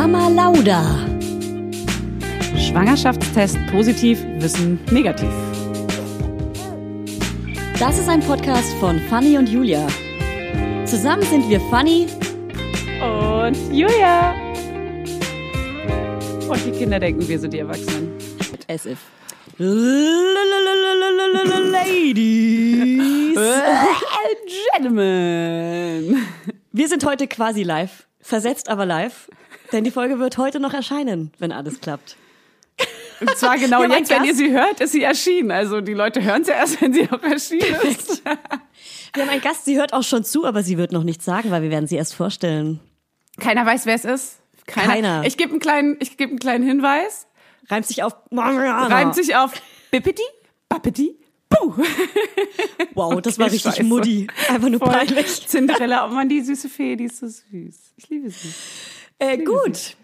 Mama Lauda. Schwangerschaftstest positiv, Wissen negativ. Das ist ein Podcast von Fanny und Julia. Zusammen sind wir Fanny Und Julia. Und die Kinder denken, wir sind die Erwachsenen. as if. Ladies and Gentlemen. Wir sind heute quasi live, versetzt aber live, denn die Folge wird heute noch erscheinen, wenn alles klappt. Und zwar genau jetzt, wenn ihr sie hört, ist sie erschienen. Also die Leute hören sie erst, wenn sie auch erschienen ist. Wir haben einen Gast, sie hört auch schon zu, aber sie wird noch nichts sagen, weil wir werden sie erst vorstellen. Keiner weiß, wer es ist. Keiner. Ich gebe einen kleinen, ich gebe einen kleinen Hinweis. Reimt sich auf Reimt sich auf Bippidi, Bappidi, Buh. Wow, das war richtig scheiße. Muddy. Einfach nur Voll. peinlich. Cinderella, oh Mann, die süße Fee, die ist so süß. Ich liebe sie. Äh, gut.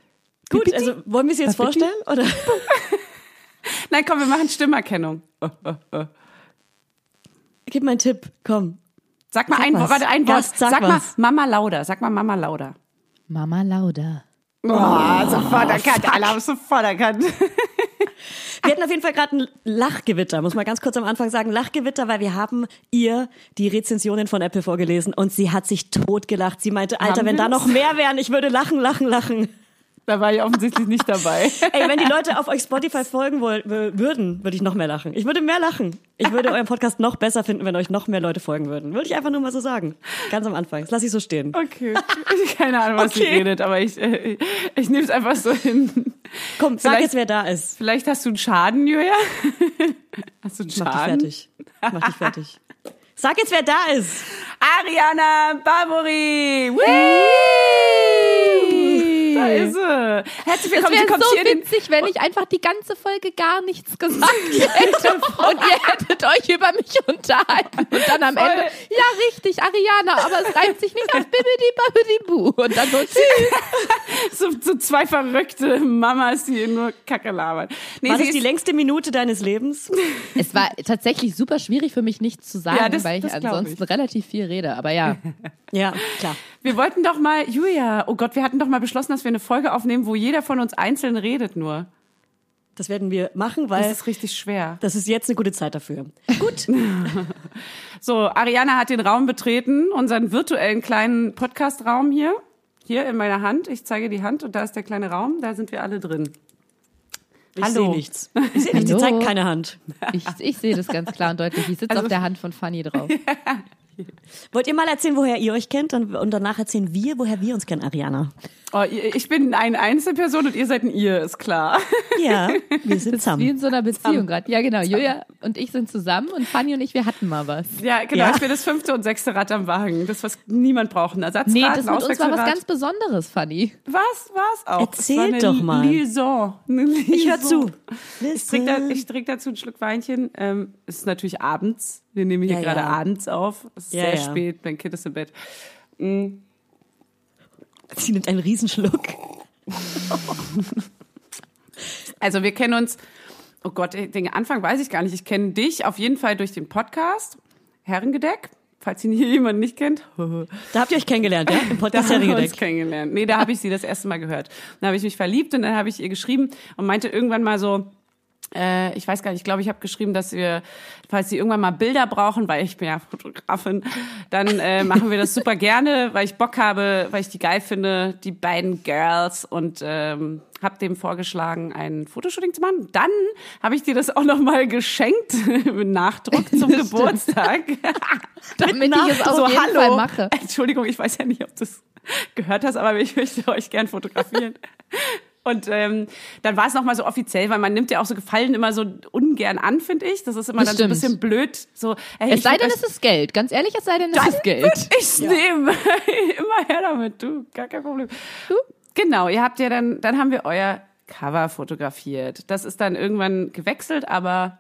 Gut, also wollen wir sie jetzt vorstellen? Oder? Nein, komm, wir machen Stimmerkennung. Gib mal einen Tipp, komm. Sag mal Sag ein was. Wort, warte, ein Wort. Gast, sag mal was. Mama Lauda, sag mal Mama Lauda. Mama Lauda. Oh, sofort erkannt, alle haben es sofort erkannt. Wir hatten auf jeden Fall gerade ein Lachgewitter, muss man ganz kurz am Anfang sagen. Lachgewitter, weil wir haben ihr die Rezensionen von Apple vorgelesen und sie hat sich totgelacht. Sie meinte, Alter, Haben wenn da noch mehr wären, ich würde lachen, lachen, lachen. Da war ich offensichtlich nicht dabei. Ey, wenn die Leute auf euch Spotify folgen würden, würde ich noch mehr lachen. Ich würde mehr lachen. Ich würde euren Podcast noch besser finden, wenn euch noch mehr Leute folgen würden. Würde ich einfach nur mal so sagen. Ganz am Anfang. Das lasse ich so stehen. Okay. Keine Ahnung, was Okay. redet, aber ich, äh, ich, ich nehme es einfach so hin. Komm, sag Vielleicht- jetzt, wer da ist. Vielleicht hast du einen Schaden, Julia? Hast du einen Mach dich Schaden? fertig. Mach dich fertig. Sag jetzt, wer da ist. Ariana Barbori! Woo! euh, Herzlich Es willkommen. Sie wäre kommt so witzig, wenn ich einfach die ganze Folge gar nichts gesagt hätte und ihr hättet euch über mich unterhalten und dann am Voll. Ende, ja richtig, Ariana, aber es reimt sich nicht auf Bibidi Babidi Bu und dann so, tschüss. so, so zwei verrückte Mamas, die nur Kacke labern. Nee, War das die längste Minute deines Lebens? Es war tatsächlich super schwierig für mich nichts zu sagen, Ja, das- weil ich ansonsten ich. relativ viel rede, aber ja. Ja, klar. Wir wollten doch mal, Julia, oh Gott, wir hatten doch mal beschlossen, dass wir eine Folge aufnehmen, wo jeder von uns einzeln redet nur. Das werden wir machen, Das weil ist richtig schwer. das ist jetzt eine gute Zeit dafür. Gut. So, Ariana hat den Raum betreten, unseren virtuellen kleinen Podcast-Raum hier. Hier in meiner Hand. Ich zeige die Hand und da ist der kleine Raum, da sind wir alle drin. Ich Hallo. sehe nichts. Ich sehe nichts. Sie zeigt keine Hand. Ich, ich sehe das ganz klar und deutlich. Ich sitze Also- auf der Hand von Fanny drauf. Wollt ihr mal erzählen, woher ihr euch kennt und und danach erzählen wir, woher wir uns kennen, Ariana? Oh, ich bin eine Einzelperson und ihr seid ein Ihr, ist klar. Ja, wir sind Wie zusammen. in so einer Beziehung gerade. Ja, genau. Julia und ich sind zusammen und Fanny und ich, wir hatten mal was. Ja, genau. Ja. Ich bin das fünfte und sechste Rad am Wagen. Das, was niemand braucht. Ein Ersatzrad, Nee, das mit uns war was ganz Besonderes, Fanny. Was, was auch? Erzähl doch mal. Liaison. Eine Liaison. Ich höre zu. Ich trinke da, ich trinke dazu einen Schluck Weinchen. Ähm, es ist natürlich abends. Wir nehmen hier Ja, gerade ja. abends auf. Es ist Ja, sehr ja. spät. Mein Kind ist im Bett. Sie nimmt einen Riesenschluck. Also wir kennen uns, oh Gott, den Anfang weiß ich gar nicht. Ich kenne dich auf jeden Fall durch den Podcast Herrengedeck, falls ihn hier jemand nicht kennt. Da habt ihr euch kennengelernt, ja? Im Da Podcast haben wir uns Herrengedeck. kennengelernt. Nee, da habe ich sie das erste Mal gehört. Dann habe ich mich verliebt und dann habe ich ihr geschrieben und meinte irgendwann mal so, äh, ich weiß gar nicht, ich glaube, ich habe geschrieben, dass wir, falls sie irgendwann mal Bilder brauchen, weil ich bin ja Fotografin, dann äh, machen wir das super gerne, weil ich Bock habe, weil ich die geil finde, die beiden Girls und ähm, habe dem vorgeschlagen, ein Fotoshooting zu machen. Dann habe ich dir das auch noch mal geschenkt mit Nachdruck zum Das. Geburtstag. Damit ich es auf so, jeden hallo. Fall mache. Entschuldigung, ich weiß ja nicht, ob du es gehört hast, aber ich möchte euch gern fotografieren. Und ähm, dann war es nochmal so offiziell, weil man nimmt ja auch so Gefallen immer so ungern an, finde ich. Das ist immer Das dann so ein bisschen blöd. So, ey, Es sei denn, es ist Geld. Ganz ehrlich, es sei denn, es ist Geld. ich nehme. immer her damit, du, gar kein Problem. Genau, ihr habt ja dann, dann haben wir euer Cover fotografiert. Das ist dann irgendwann gewechselt, aber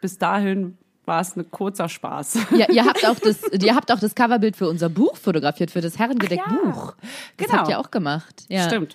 bis dahin war es ein kurzer Spaß. Ja, ihr habt auch das, ihr habt auch das Coverbild für unser Buch fotografiert, für das Herrengedeck-Buch. Das Genau. habt ihr auch gemacht. Ja. Stimmt.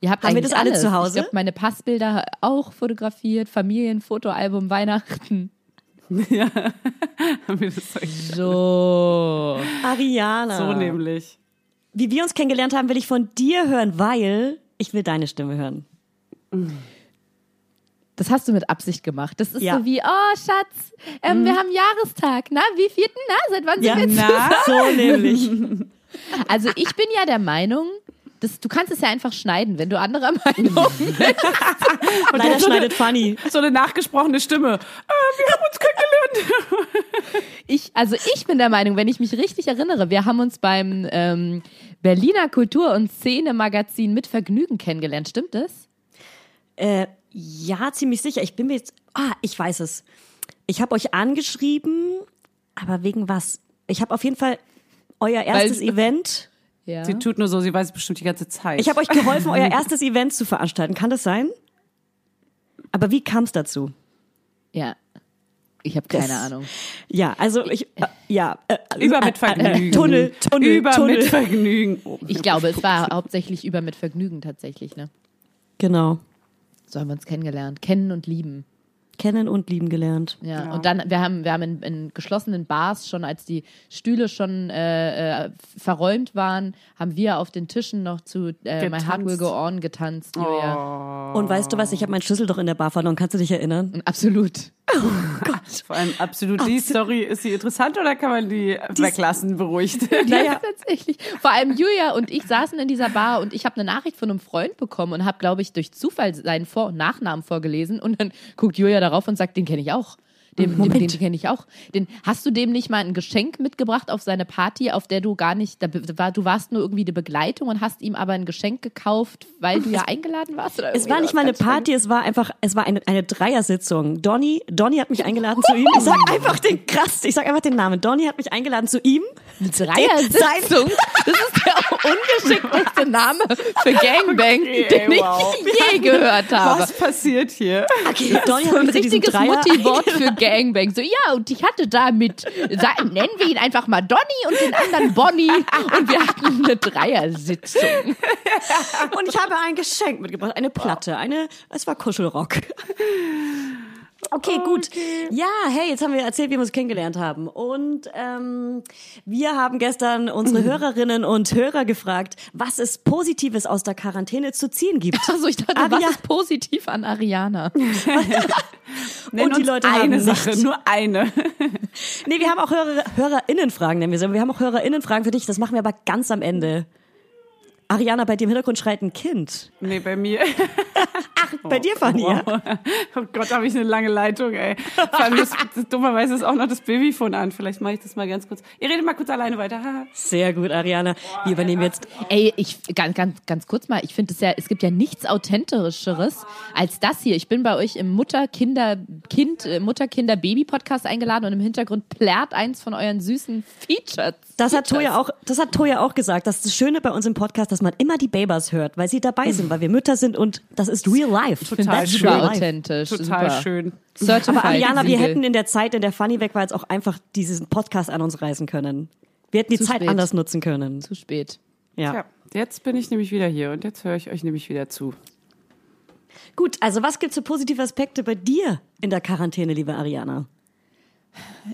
Ihr habt Haben wir das alle alles. zu Hause? Ich glaube, meine Passbilder auch fotografiert, Familienfotoalbum, Weihnachten. Ja. Haben wir das euch So. Ariana. so nämlich. Wie wir uns kennengelernt haben, will ich von dir hören, weil ich will deine Stimme hören. Das hast du mit Absicht gemacht. Das ist Ja. so wie, oh Schatz, ähm, wir haben Jahrestag. Na, wie vierten? Na, seit wann sind Ja, wir Na? so nämlich. Also ich bin ja der Meinung, dass, du kannst es ja einfach schneiden, wenn du anderer Meinung bist. Leider schneidet Funny. So eine nachgesprochene Stimme. Äh, wir haben uns kennengelernt. Ich, also ich bin der Meinung, wenn ich mich richtig erinnere, wir haben uns beim ähm, Berliner Kultur- und Szene-Magazin mit Vergnügen kennengelernt. Stimmt das? Äh, ja, ziemlich sicher. Ich bin mir jetzt. Ah, ich weiß es. Ich habe euch angeschrieben, aber wegen was? Ich habe auf jeden Fall euer erstes Weil- Event. Ja. Sie tut nur so, sie weiß es bestimmt die ganze Zeit. Ich habe euch geholfen, euer erstes Event zu veranstalten. Kann das sein? Aber wie kam es dazu? ja. Ich habe keine Das- Ahnung. Ja, also ich. Äh, ja. Äh, über äh, mit Vergnügen. Äh, Tunnel, Tunnel, über Tunnel. mit Vergnügen. Oh, Ich glaube, es war hauptsächlich über mit Vergnügen tatsächlich. Ne? Genau. So haben wir uns kennengelernt. Kennen und lieben. Kennen und lieben gelernt. Ja, und dann, wir haben, wir haben in, in geschlossenen Bars schon, als die Stühle schon äh, äh, verräumt waren, haben wir auf den Tischen noch zu äh, My. Heart Will Go On getanzt, Julia. Und weißt du was? Ich habe meinen Schlüssel doch in der Bar verloren. Kannst du dich erinnern? Absolut. Vor allem absolut die Story. Ist sie interessant oder kann man die weglassen, beruhigt? Naja, Tatsächlich. Vor allem Julia und ich saßen in dieser Bar und ich habe eine Nachricht von einem Freund bekommen und habe, glaube ich, durch Zufall seinen Vor- und Nachnamen vorgelesen und dann guckt Julia darauf und sagt, den kenne ich auch. Den, den, den kenne ich auch. Den, hast du dem nicht mal ein Geschenk mitgebracht auf seine Party, auf der du gar nicht, da war, du warst nur irgendwie die Begleitung und hast ihm aber ein Geschenk gekauft, weil du ja eingeladen warst? Es war nicht mal eine? Party, es war einfach, es war eine, eine Dreiersitzung. Donny, Donny hat mich eingeladen zu ihm. Ich sag einfach den krass, ich sag einfach den Namen. Donny hat mich eingeladen zu ihm. Eine Dreiersitzung? Das ist der ungeschickteste Name für Gangbang, den ich wow. je gehört habe. Was passiert hier? Okay, Donny So hat ein richtiges Mutti-Wort für Gangbang. So, ja, und ich hatte da mit, nennen wir ihn einfach mal Donny und den anderen Bonnie. Und wir hatten eine Dreiersitzung. Und ich habe ein Geschenk mitgebracht, eine Platte, eine, es war Kuschelrock. Okay, gut. Ja, hey, jetzt haben wir erzählt, wie wir uns kennengelernt haben. Und ähm, wir haben gestern unsere Hörerinnen und Hörer gefragt, was es Positives aus der Quarantäne zu ziehen gibt. Also ich dachte, Aria- was ist positiv an Ariana? Und die Leute eine haben Sache, nicht- nur eine. Nee, wir haben auch Hörer, HörerInnenfragen, nennen wir sie. Wir haben auch HörerInnenfragen für dich. Das machen wir aber ganz am Ende. Ariana, bei dir im Hintergrund schreit ein Kind. Nee, bei mir. Bei dir, Fanny, ja? Oh Gott, habe ich eine lange Leitung, ey. Vor allem das, das, dummerweise ist auch noch das Babyphone an. Vielleicht mache ich das mal ganz kurz. Ihr redet mal kurz alleine weiter. Haha. Sehr gut, Ariana. Wir übernehmen jetzt. Ey, ich ganz, ganz, ganz kurz mal, ich finde es ja, es gibt ja nichts authentischeres als das hier. Ich bin bei euch im Mutter, Kinder, Kind, äh, Mutter, Kinder, Baby-Podcast eingeladen und im Hintergrund plärt eins von euren süßen Features. Das hat Toja auch, das hat Toja auch gesagt. Das ist das Schöne bei uns im Podcast, dass man immer die Babers hört, weil sie dabei sind, weil wir Mütter sind und das ist real life. Total das schön. authentisch. Total super. schön. Certified Aber Ariana, wir hätten in der Zeit, in der Fanny weg war, jetzt auch einfach diesen Podcast an uns reißen können. Wir hätten die Zu Zeit spät. anders nutzen können. Zu spät. Ja. Ja, jetzt bin ich nämlich wieder hier und jetzt höre ich euch nämlich wieder zu. Gut, also was gibt's für positive Aspekte bei dir in der Quarantäne, liebe Ariana?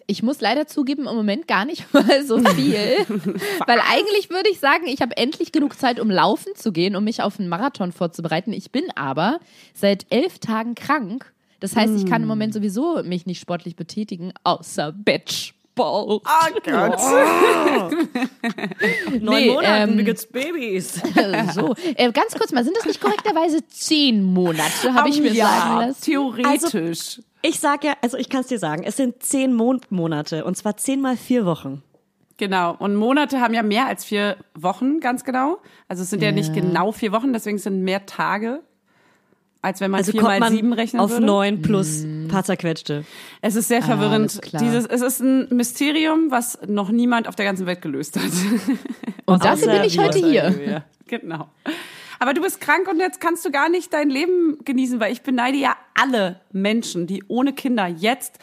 Ich muss leider zugeben, im Moment gar nicht mal so viel. Weil eigentlich würde ich sagen, ich habe endlich genug Zeit, um laufen zu gehen, um mich auf einen Marathon vorzubereiten. Ich bin aber seit elf Tagen krank. Das heißt, ich kann im Moment sowieso mich nicht sportlich betätigen, außer Batchball. Oh Gott. Neun Nee, Monaten, ähm, Babys? so, äh, ganz kurz mal, sind das nicht korrekterweise zehn Monate, habe ich mir ja, sagen lassen? Theoretisch. Ich sag ja, also ich kann es dir sagen, es sind zehn Mondmonate und zwar zehn mal vier Wochen. Genau. Und Monate haben ja mehr als vier Wochen, ganz genau. Also es sind ja, nicht genau vier Wochen, deswegen sind mehr Tage, als wenn man Also vier mal man sieben rechnen auf würde. neun plus paar zerquetschte. Es ist sehr verwirrend. alles klar. Dieses, es ist ein Mysterium, was noch niemand auf der ganzen Welt gelöst hat. Und dafür bin ich heute hier. Ja, genau. Aber du bist krank und jetzt kannst du gar nicht dein Leben genießen, weil ich beneide ja alle Menschen, die ohne Kinder jetzt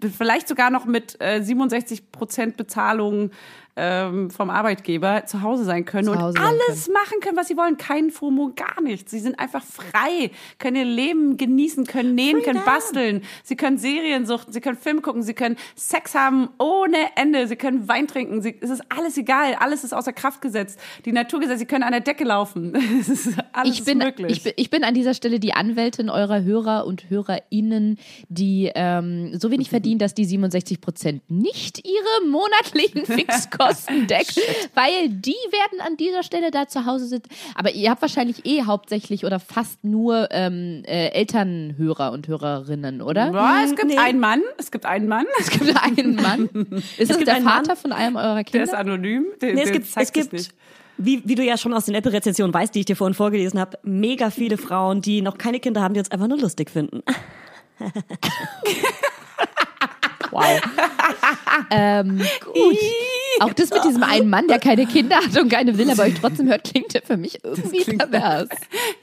vielleicht sogar noch mit äh, 67 Prozent Bezahlung ähm, vom Arbeitgeber zu Hause sein können und Hause sein alles machen können, was sie wollen. Kein FOMO, gar nichts. Sie sind einfach frei, können ihr Leben genießen, können nähen, können basteln. Sie können Serien suchten, sie können Filme gucken, sie können Sex haben ohne Ende, sie können Wein trinken. Sie, es ist alles egal, alles ist außer Kraft gesetzt. Die Naturgesetze, sie können an der Decke laufen. Es ist alles ich bin, möglich. ich, bin, ich bin an dieser Stelle die Anwältin eurer Hörer und HörerInnen, die ähm, so wenig verdienen, dass die 67 Prozent nicht ihre monatlichen Fixkosten deckt, weil die werden an dieser Stelle da zu Hause sitzen. Aber ihr habt wahrscheinlich eh hauptsächlich oder fast nur ähm, äh, Elternhörer und Hörerinnen, oder? ja, es gibt Nee. einen Mann, es gibt einen Mann, Es gibt einen Mann. Ist es gibt der einen Vater Mann. von einem eurer der Kinder? ist anonym. Der, Nee, es der gibt, es gibt nicht. wie, wie du ja schon aus den Apple-Rezensionen weißt, die ich dir vorhin vorgelesen habe, mega viele Frauen, die noch keine Kinder haben, die uns einfach nur lustig finden. Wow. ähm, gut. Auch das mit diesem einen Mann, der keine Kinder hat und keine will, aber euch trotzdem hört, klingt ja für mich irgendwie pervers.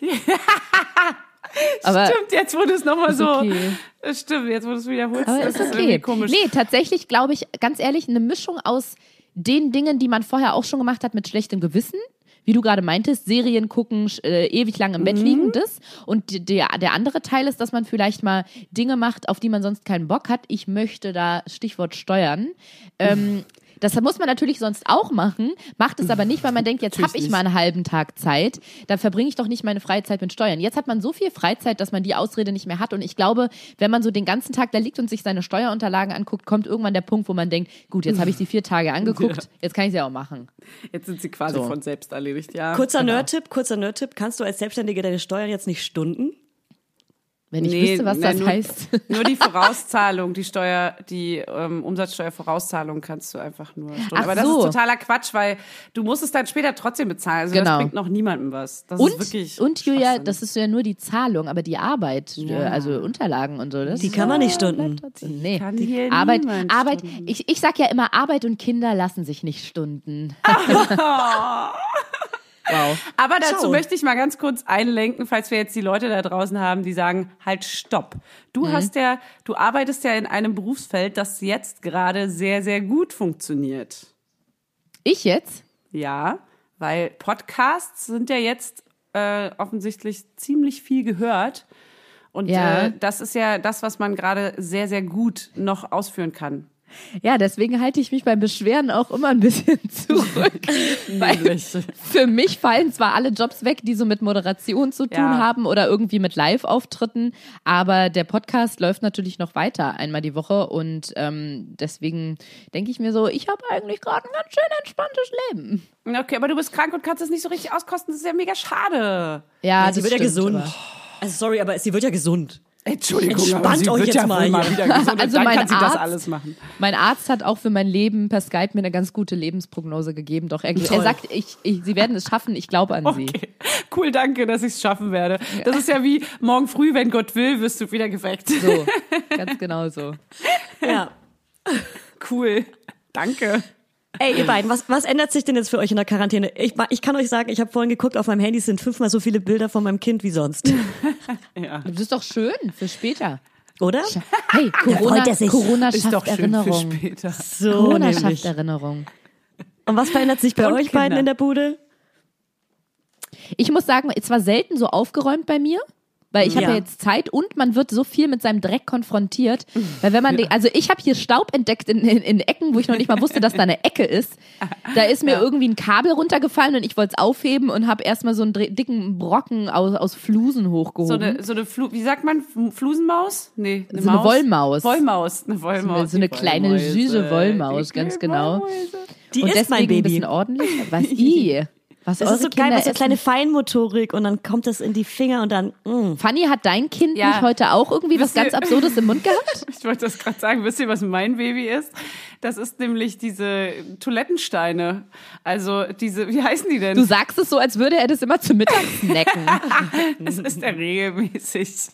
Aber, Stimmt, jetzt wurde es nochmal so. okay. Stimmt, jetzt wurde es wiederholt. aber das ist okay. komisch. Nee, tatsächlich glaube ich, ganz ehrlich, eine Mischung aus den Dingen, die man vorher auch schon gemacht hat mit schlechtem Gewissen. Wie du gerade meintest, Serien gucken, äh, ewig lang im Bett liegen, das. Und die, der, der andere Teil ist, dass man vielleicht mal Dinge macht, auf die man sonst keinen Bock hat. Ich möchte da Stichwort steuern. Ähm, das muss man natürlich sonst auch machen, macht es aber nicht, weil man denkt, jetzt habe ich mal einen halben Tag Zeit, dann verbringe ich doch nicht meine Freizeit mit Steuern. Jetzt hat man so viel Freizeit, dass man die Ausrede nicht mehr hat. Und ich glaube, wenn man so den ganzen Tag da liegt und sich seine Steuerunterlagen anguckt, kommt irgendwann der Punkt, wo man denkt, gut, jetzt habe ich sie vier Tage angeguckt, jetzt kann ich sie auch machen. Jetzt sind sie quasi So. von selbst erledigt, ja. Kurzer Genau. Nerd-Tipp, kurzer Nerd-Tipp. Kannst du als Selbstständige deine Steuern jetzt nicht stunden? Wenn ich Nee, wüsste, was nee, das nur, heißt. Nur die Vorauszahlung, die Steuer, die ähm, Umsatzsteuervorauszahlung kannst du einfach nur stunden. Ach Aber das so. ist totaler Quatsch, weil du musst es dann später trotzdem bezahlen. Also das Genau. bringt noch niemandem was. Das ist Und, wirklich und Julia, das ist ja nur die Zahlung, aber die Arbeit, äh, also Unterlagen und so, das Die kann man nicht stunden. Nee. kann hier Arbeit, Arbeit, ich, ich sag ja immer, Arbeit und Kinder lassen sich nicht stunden. wow. Aber dazu Schau. möchte ich mal ganz kurz einlenken, falls wir jetzt die Leute da draußen haben, die sagen, halt stopp. Du Mhm. hast ja, du arbeitest ja in einem Berufsfeld, das jetzt gerade sehr, sehr gut funktioniert. Ich jetzt? Ja, weil Podcasts sind ja jetzt äh, offensichtlich ziemlich viel gehört. Und Ja. äh, das ist ja das, was man gerade sehr, sehr gut noch ausführen kann. Ja, deswegen halte ich mich beim Beschweren auch immer ein bisschen zurück. Weil für mich fallen zwar alle Jobs weg, die so mit Moderation zu tun Ja. haben oder irgendwie mit Live-Auftritten, aber der Podcast läuft natürlich noch weiter einmal die Woche und ähm, deswegen denke ich mir so, ich habe eigentlich gerade ein ganz schön entspanntes Leben. Okay, aber du bist krank und kannst es nicht so richtig auskosten. Das ist ja mega schade. Ja, Ja, sie das wird ja stimmt, gesund. aber- Also sorry, aber sie wird ja gesund. Entschuldigung, Entspannt aber sie euch wird jetzt ja mal mal wieder gesund. und Also dann mein kann sie das Arzt- alles machen. Mein Arzt hat auch für mein Leben per Skype mir eine ganz gute Lebensprognose gegeben. Doch er, er sagt, ich, ich, sie werden es schaffen. Ich glaube an sie. Okay. Cool, danke, dass ich es schaffen werde. Das ist ja wie morgen früh, wenn Gott will, wirst du wieder geweckt. So, ganz genau so. Ja. Cool. Danke. Ey, ihr beiden, was, was ändert sich denn jetzt für euch in der Quarantäne? Ich, ich kann euch sagen, ich habe vorhin geguckt, auf meinem Handy sind fünfmal so viele Bilder von meinem Kind wie sonst. Ja. Das ist doch schön für später. Oder? Hey, Corona, freut er sich. Corona Ist schafft doch schön Erinnerung. für später. So Corona nämlich. schafft Erinnerung. Und was verändert sich bei Und euch beiden Kinder. in der Bude? Ich muss sagen, es war selten so aufgeräumt bei mir. Weil ich habe ja. Ja. jetzt Zeit und man wird so viel mit seinem Dreck konfrontiert. Weil wenn man, den, also ich habe hier Staub entdeckt in, in, in Ecken, wo ich noch nicht mal wusste, dass da eine Ecke ist. Da ist mir irgendwie ein Kabel runtergefallen und ich wollte es aufheben und habe erstmal so einen dicken Brocken aus, aus Flusen So hochgehoben. eine, so eine Flu wie sagt man? Flusenmaus? Nee, eine So eine Maus? Wollmaus. Wollmaus. Eine Wollmaus. So eine die kleine, Wollmäuse. süße Wollmaus, Die ganz genau. Die und ist deswegen mein ein Baby. bisschen ordentlich. Was i? Was Das ist so Kinder geil, was so kleine Feinmotorik und dann kommt das in die Finger und dann, mm. Fanny, hat dein Kind Ja. nicht heute auch irgendwie was Wisst ihr- ganz Absurdes im Mund gehabt? Ich wollte das gerade sagen. Wisst ihr, was mein Baby ist? Das ist nämlich diese Toilettensteine. Also diese, wie heißen die denn? Du sagst es so, als würde er das immer zu Mittag snacken. Das ist er regelmäßig.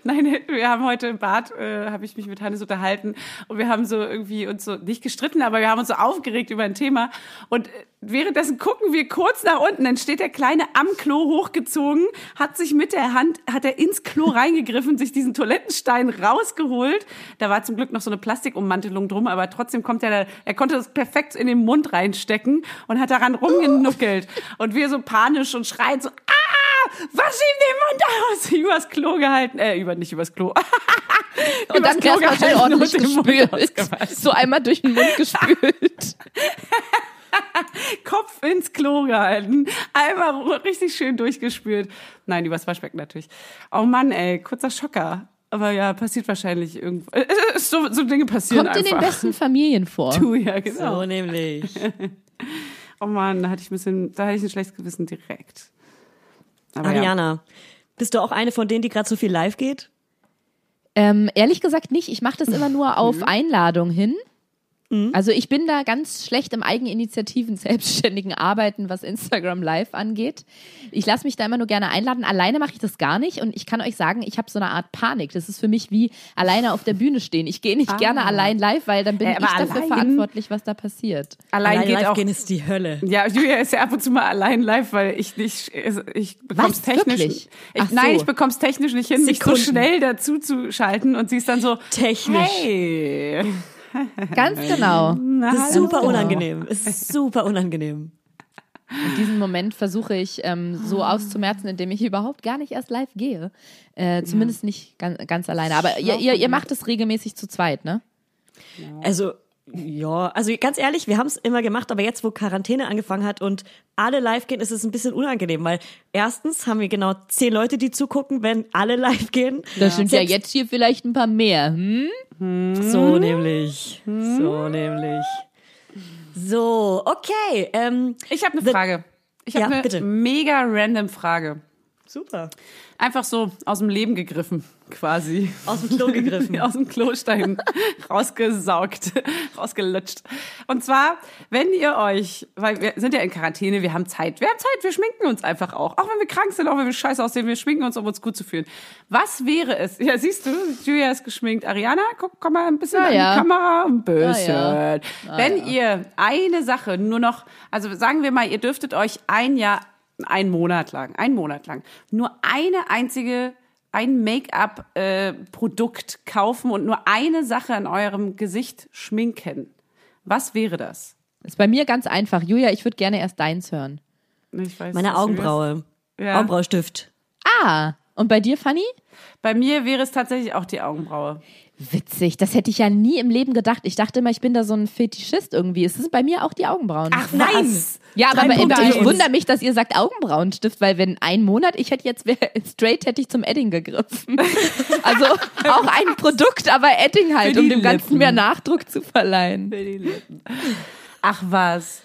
Nein, wir haben heute im Bad, äh, habe ich mich mit Hannes unterhalten und wir haben so irgendwie uns so nicht gestritten, aber wir haben uns so aufgeregt über ein Thema und äh, währenddessen gucken wir kurz nach unten, dann steht der Kleine am Klo hochgezogen, hat sich mit der Hand, hat er ins Klo reingegriffen, sich diesen Toilettenstein rausgeholt. Da war zum Glück noch so eine Plastikummantelung drum, aber trotzdem kommt er da, er konnte das perfekt in den Mund reinstecken und hat daran rumgenuckelt und wir so panisch und schreien so, ah, was ihm den Mund aus? Übers Klo gehalten, äh, über, nicht übers Klo. Und dann Klo erstmal schön ordentlich gespült. So einmal durch den Mund gespült. Kopf ins Klo gehalten, einmal richtig schön durchgespült. Nein, übers Waschbecken natürlich. Oh Mann, ey, kurzer Schocker. Aber ja, passiert wahrscheinlich irgendwo. So, so Dinge passieren Kommt in den einfach. besten Familien vor. Du, ja, genau. so nämlich. Oh Mann, da hatte ich ein bisschen, da hatte ich ein schlechtes Gewissen direkt. Aber ja. Ariana, bist du auch eine von denen, die gerade so viel live geht? Ähm, ehrlich gesagt nicht. Ich mache das immer nur auf Einladung hin. Also ich bin da ganz schlecht im Eigeninitiativen, selbstständigen Arbeiten, was Instagram Live angeht. Ich lasse mich da immer nur gerne einladen. Alleine mache ich das gar nicht und ich kann euch sagen, ich habe so eine Art Panik. Das ist für mich wie alleine auf der Bühne stehen. Ich gehe nicht gerne allein live, weil dann bin Äh, ich dafür allein- verantwortlich, was da passiert. Allein, geht live auch. gehen ist die Hölle. Ja, Julia ist ja ab und zu mal allein live, weil ich nicht, ich bekomm's Was? technisch. Ich, Ach Nein, so. ich bekomm's technisch nicht hin, mich so Sekunden. schnell dazu zu schalten und sie ist dann so Technisch. Hey. Ganz genau. Das ist super genau. unangenehm. Es ist super unangenehm. In diesem Moment versuche ich ähm, so auszumerzen, indem ich überhaupt gar nicht erst live gehe. Äh, zumindest nicht ganz, ganz alleine. Aber ihr, ihr, ihr macht es regelmäßig zu zweit, ne? Also, ja, also ganz ehrlich, wir haben es immer gemacht, aber jetzt, wo Quarantäne angefangen hat und alle live gehen, ist es ein bisschen unangenehm, weil erstens haben wir genau zehn Leute, die zugucken, wenn alle live gehen. Das sind ja jetzt hier vielleicht ein paar mehr. Hm? So nämlich. So nämlich. So, okay. Ähm, Ich habe eine Frage. Ich habe Ja, eine bitte. mega random Frage. Super. Einfach so aus dem Leben gegriffen, quasi. Aus dem Klo gegriffen. aus dem Klostein rausgesaugt, rausgelutscht. Und zwar, wenn ihr euch, weil wir sind ja in Quarantäne, wir haben Zeit. Wir haben Zeit, wir schminken uns einfach auch. Auch wenn wir krank sind, auch wenn wir scheiße aussehen, wir schminken uns, um uns gut zu fühlen. Was wäre es? Ja, siehst du, Julia ist geschminkt. Ariana, guck, komm mal ein bisschen Ja, an ja. die Kamera. Ein bisschen. Ja, ja. wenn ihr eine Sache nur noch, also sagen wir mal, ihr dürftet euch ein Jahr, einen Monat lang, einen Monat lang, nur eine einzige ein Make-up-Produkt kaufen und nur eine Sache an eurem Gesicht schminken. Was wäre das? Ist bei mir ganz einfach. Julia, ich würde gerne erst deins hören. Ich weiß, Meine Augenbraue. Ja. Augenbraustift. Ah, Und bei dir, Fanny? Bei mir wäre es tatsächlich auch die Augenbraue. Witzig, das hätte ich ja nie im Leben gedacht. Ich dachte immer, ich bin da so ein Fetischist irgendwie. Es ist bei mir auch die Augenbrauen. nein! ja, aber, aber ich wundere mich, dass ihr sagt Augenbrauenstift, weil wenn ein Monat, ich hätte jetzt straight hätte ich zum Edding gegriffen. Also auch ein Produkt, aber Edding halt, um dem Ganzen Lippen. mehr Nachdruck zu verleihen. Ach was.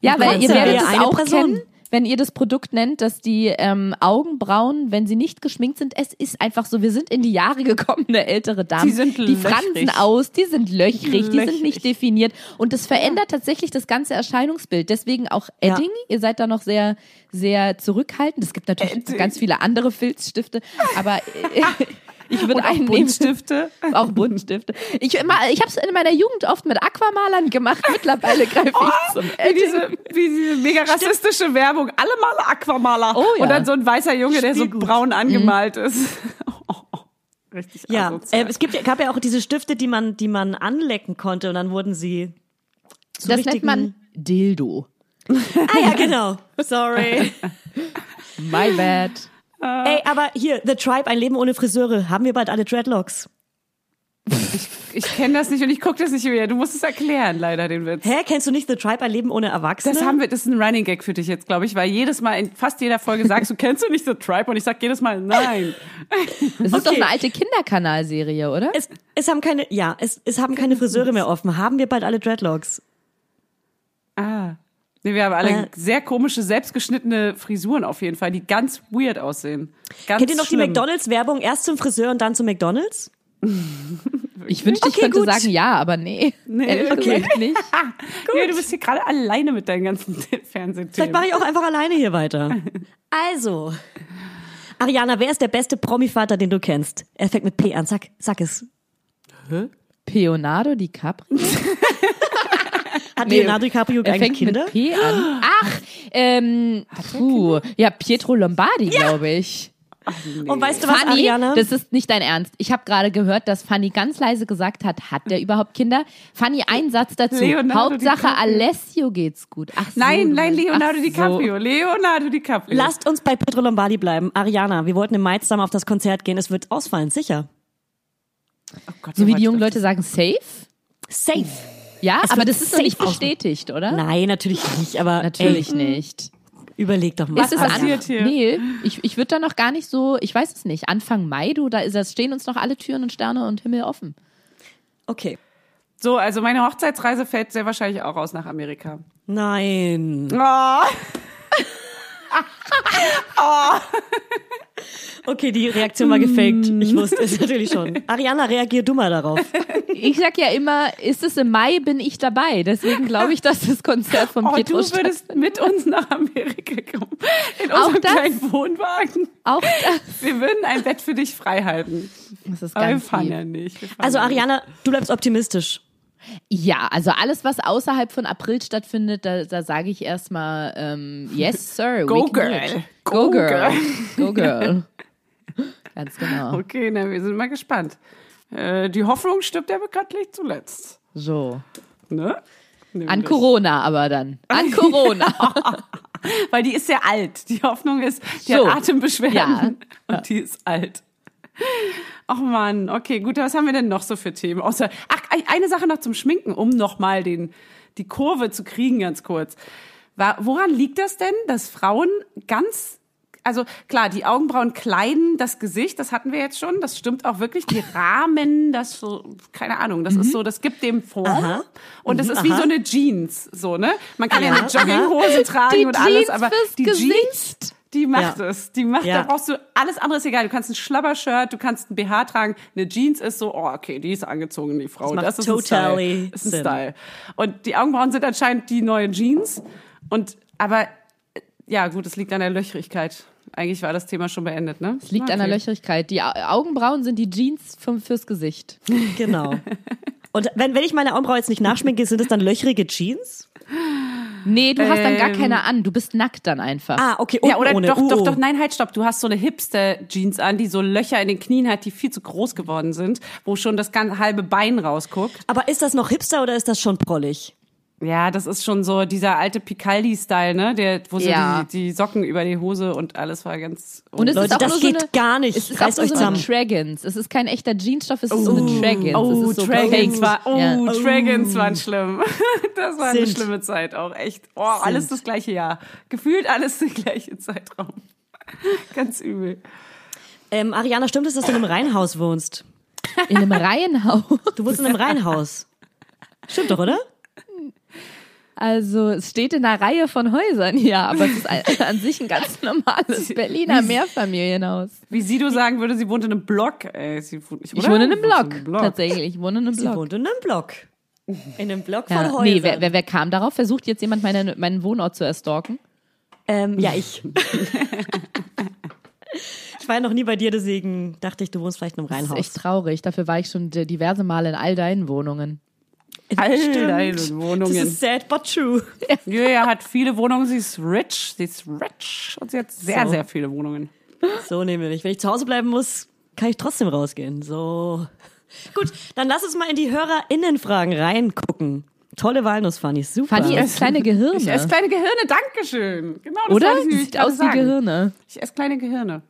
Ja, weil ihr werdet es auch Person? kennen, wenn ihr das Produkt nennt, dass die ähm, Augenbrauen, wenn sie nicht geschminkt sind, es ist einfach so, wir sind in die Jahre gekommen, eine ältere Dame. Die sind die fransen löchrig. aus, die sind löchrig, die sind Löchrig. nicht definiert und das verändert tatsächlich das ganze Erscheinungsbild. Deswegen auch Ja. Edding, ihr seid da noch sehr, sehr zurückhaltend. Es gibt natürlich Edding. ganz viele andere Filzstifte, aber äh, ich würde einen. Buntstifte. Auch Buntstifte. Ich, immer, ich habe es in meiner Jugend oft mit Aquamalern gemacht. Mittlerweile greife ich zum Wie diese, wie diese mega rassistische Werbung. Alle Maler Aquamaler. Oh ja. Und dann so ein weißer Junge, der so braun angemalt ist. Oh, oh. Richtig Ja, äh, es gibt, gab ja auch diese Stifte, die man, die man anlecken konnte und dann wurden sie zu Das nennt richtigen- man Dildo. Ah ja, genau. Sorry. My bad. Ey, aber hier, The Tribe, ein Leben ohne Friseure. Haben wir bald alle Dreadlocks? Ich kenne das nicht und ich gucke das nicht mehr. Du musst es erklären, leider, den Witz. Hä, kennst du nicht The Tribe, ein Leben ohne Erwachsene? Das haben wir, das ist ein Running Gag für dich jetzt, glaube ich, weil jedes Mal in fast jeder Folge sagst du, kennst du nicht The Tribe? Und ich sag jedes Mal, nein. Das ist doch Okay. eine alte Kinderkanalserie, oder? es, es haben keine, ja, es, es haben keine Friseure mehr offen. Haben wir bald alle Dreadlocks? Ah. Nee, wir haben alle Äh. sehr komische, selbstgeschnittene Frisuren auf jeden Fall, die ganz weird aussehen. Ganz Kennt ihr noch schlimm. die McDonalds-Werbung? Erst zum Friseur und dann zum McDonalds? Ich wünschte, ich Okay, könnte gut. sagen ja, aber nee. Nee, Ehrlich okay. nicht. Ja, du bist hier gerade alleine mit deinen ganzen Fernsehthemen. Vielleicht mache ich auch einfach alleine hier weiter. Also, Ariana, wer ist der beste Promi-Vater, den du kennst? Er fängt mit P an. Sag, sag es. Leonardo DiCaprio? Hat Nee, Leonardo DiCaprio Er fängt Kinder? mit P an. Ach, ähm, puh, ja, Pietro Lombardi, glaube ich. Und weißt du was, Fanny, Ariana? das ist nicht dein Ernst. Ich habe gerade gehört, dass Fanny ganz leise gesagt hat, hat der überhaupt Kinder? Fanny, ein Satz dazu. Leonardo Hauptsache DiCaprio. Alessio geht's gut. Ach so, Nein, nein, Leonardo ach DiCaprio. Leonardo DiCaprio. Lasst uns bei Pedro Lombardi bleiben. Ariana, wir wollten im Mai zusammen auf das Konzert gehen. Es wird ausfallen, sicher. oh Gott, So. So wie die jungen Leute sagen, safe? Safe. Ja, Es aber das ist noch nicht bestätigt, oder? Nein, natürlich nicht, aber Natürlich ey, nicht. überleg doch mal. Ist es passiert hier? Nee, ich, ich würde da noch gar nicht so, ich weiß es nicht. Anfang Mai, du, da ist, da stehen uns noch alle Türen und Sterne und Himmel offen. Okay. So, also meine Hochzeitsreise fällt sehr wahrscheinlich auch aus nach Amerika. Nein. Oh. Okay, die Reaktion war gefaked. Ich wusste es natürlich schon. Ariana, reagier du mal darauf. Ich sag ja immer, ist es im Mai, bin ich dabei. Deswegen glaube ich, dass das Konzert von Oh, Pietro du würdest mit uns nach Amerika kommen. In Auch unserem das? kleinen Wohnwagen. auch das. Wir würden ein Bett für dich frei halten. Das ist Aber wir ganz fahren lieb. ja nicht. Fahren Also. Ariana, du bleibst optimistisch. Ja, also alles, was außerhalb von April stattfindet, da, da sage ich erstmal, ähm, yes, sir. Go, girl. Go, Go, girl. girl. Go, girl. Ganz genau. Okay, na, wir sind mal gespannt. Äh, die Hoffnung stirbt ja bekanntlich zuletzt. So. Ne? An Nämlich. Corona aber dann. An Corona. Weil die ist sehr alt. Die Hoffnung ist, die So. hat Atembeschwerden Ja. und die ist alt. Ach man, okay, gut, was haben wir denn noch so für Themen? Außer, ach, eine Sache noch zum Schminken, um nochmal den, die Kurve zu kriegen, ganz kurz. Woran liegt das denn, dass Frauen ganz, also klar, die Augenbrauen kleiden das Gesicht, das hatten wir jetzt schon, das stimmt auch wirklich, die Rahmen, das so, keine Ahnung, das ist so, das gibt dem Form Aha. und das Mhm, ist wie aha. so eine Jeans, so, ne? Man kann ja, Ja, eine Jogginghose tragen Die und alles, Jeans aber fürs die Gesicht. Jeans, die macht Ja. es. Die macht, Ja. da brauchst du alles andere ist egal. Du kannst ein Schlabbershirt, du kannst ein BH tragen. Eine Jeans ist so, oh, okay, die ist angezogen, die Frau. Das Das, macht ist ein totally Style. Das ist ein. Style. Und die Augenbrauen sind anscheinend die neue Jeans. Und, aber, ja, gut, es liegt an der Löchrigkeit. Eigentlich war das Thema schon beendet, ne? Es liegt an der Löcherigkeit. Die Au- Augenbrauen sind die Jeans vom, fürs Gesicht. Genau. Und wenn, wenn ich meine Augenbraue jetzt nicht nachschminke, sind es dann löchrige Jeans? Nee, du hast dann gar Ähm. keine an. Du bist nackt dann einfach. Ah, okay. Ja, unten oder ohne. doch, Uh, doch, oh. doch, nein, halt, stopp. Du hast so eine Hipster-Jeans an, die so Löcher in den Knien hat, die viel zu groß geworden sind, wo schon das ganze halbe Bein rausguckt. Aber ist das noch hipster oder ist das schon prollig? Ja, das ist schon so dieser alte Picaldi-Style, ne? Der, wo so Ja. die, die Socken über die Hose und alles war ganz. Und es Leute, ist auch das nur geht so eine, gar nicht. Es ist auch nur euch so eine zusammen. Dragons. Es ist kein echter Jeansstoff, es ist so eine Dragons. Oh, es ist so Dragons war, oh, Ja. Dragons waren schlimm. Das war eine Sind. schlimme Zeit auch, echt. Oh, alles das gleiche Jahr. Gefühlt alles der gleiche Zeitraum. Ganz übel. Ähm, Ariana, stimmt es, dass du in einem Reihenhaus wohnst? In einem Reihenhaus. Du wohnst in einem Reihenhaus. Stimmt doch, oder? Also es steht in einer Reihe von Häusern, ja, aber es ist an sich ein ganz normales Berliner Mehrfamilienhaus. Wie Sido sagen würde, sie wohnt in einem Block. Ey, sie, ich Ich wohne in einem Block, tatsächlich. Ich wohne in einem Sie Block. wohnt in einem Block. In einem Block von Ja. Häusern. Nee, wer, wer, wer kam darauf? Versucht jetzt jemand meine, meinen Wohnort zu erstalken? Ähm, ja, ich. ich war ja noch nie bei dir, deswegen dachte ich, du wohnst vielleicht in einem Das ist Reihenhaus. echt traurig. Dafür war ich schon di- diverse Male in all deinen Wohnungen. All Stimmt. deine Das Wohnungen. ist sad but true. Julia hat viele Wohnungen, sie ist rich, sie ist rich und sie hat sehr, So. sehr viele Wohnungen. So nämlich. Wenn ich zu Hause bleiben muss, kann ich trotzdem rausgehen. So. Gut, dann lass uns mal in die HörerInnenfragen reingucken. Tolle Walnuss, Fanny. Super. Fanny isst kleine Gehirne. Ich esse kleine Gehirne, Dankeschön. Genau, das Oder? ich Sieht aus wie sagen. Gehirne. Ich esse kleine Gehirne.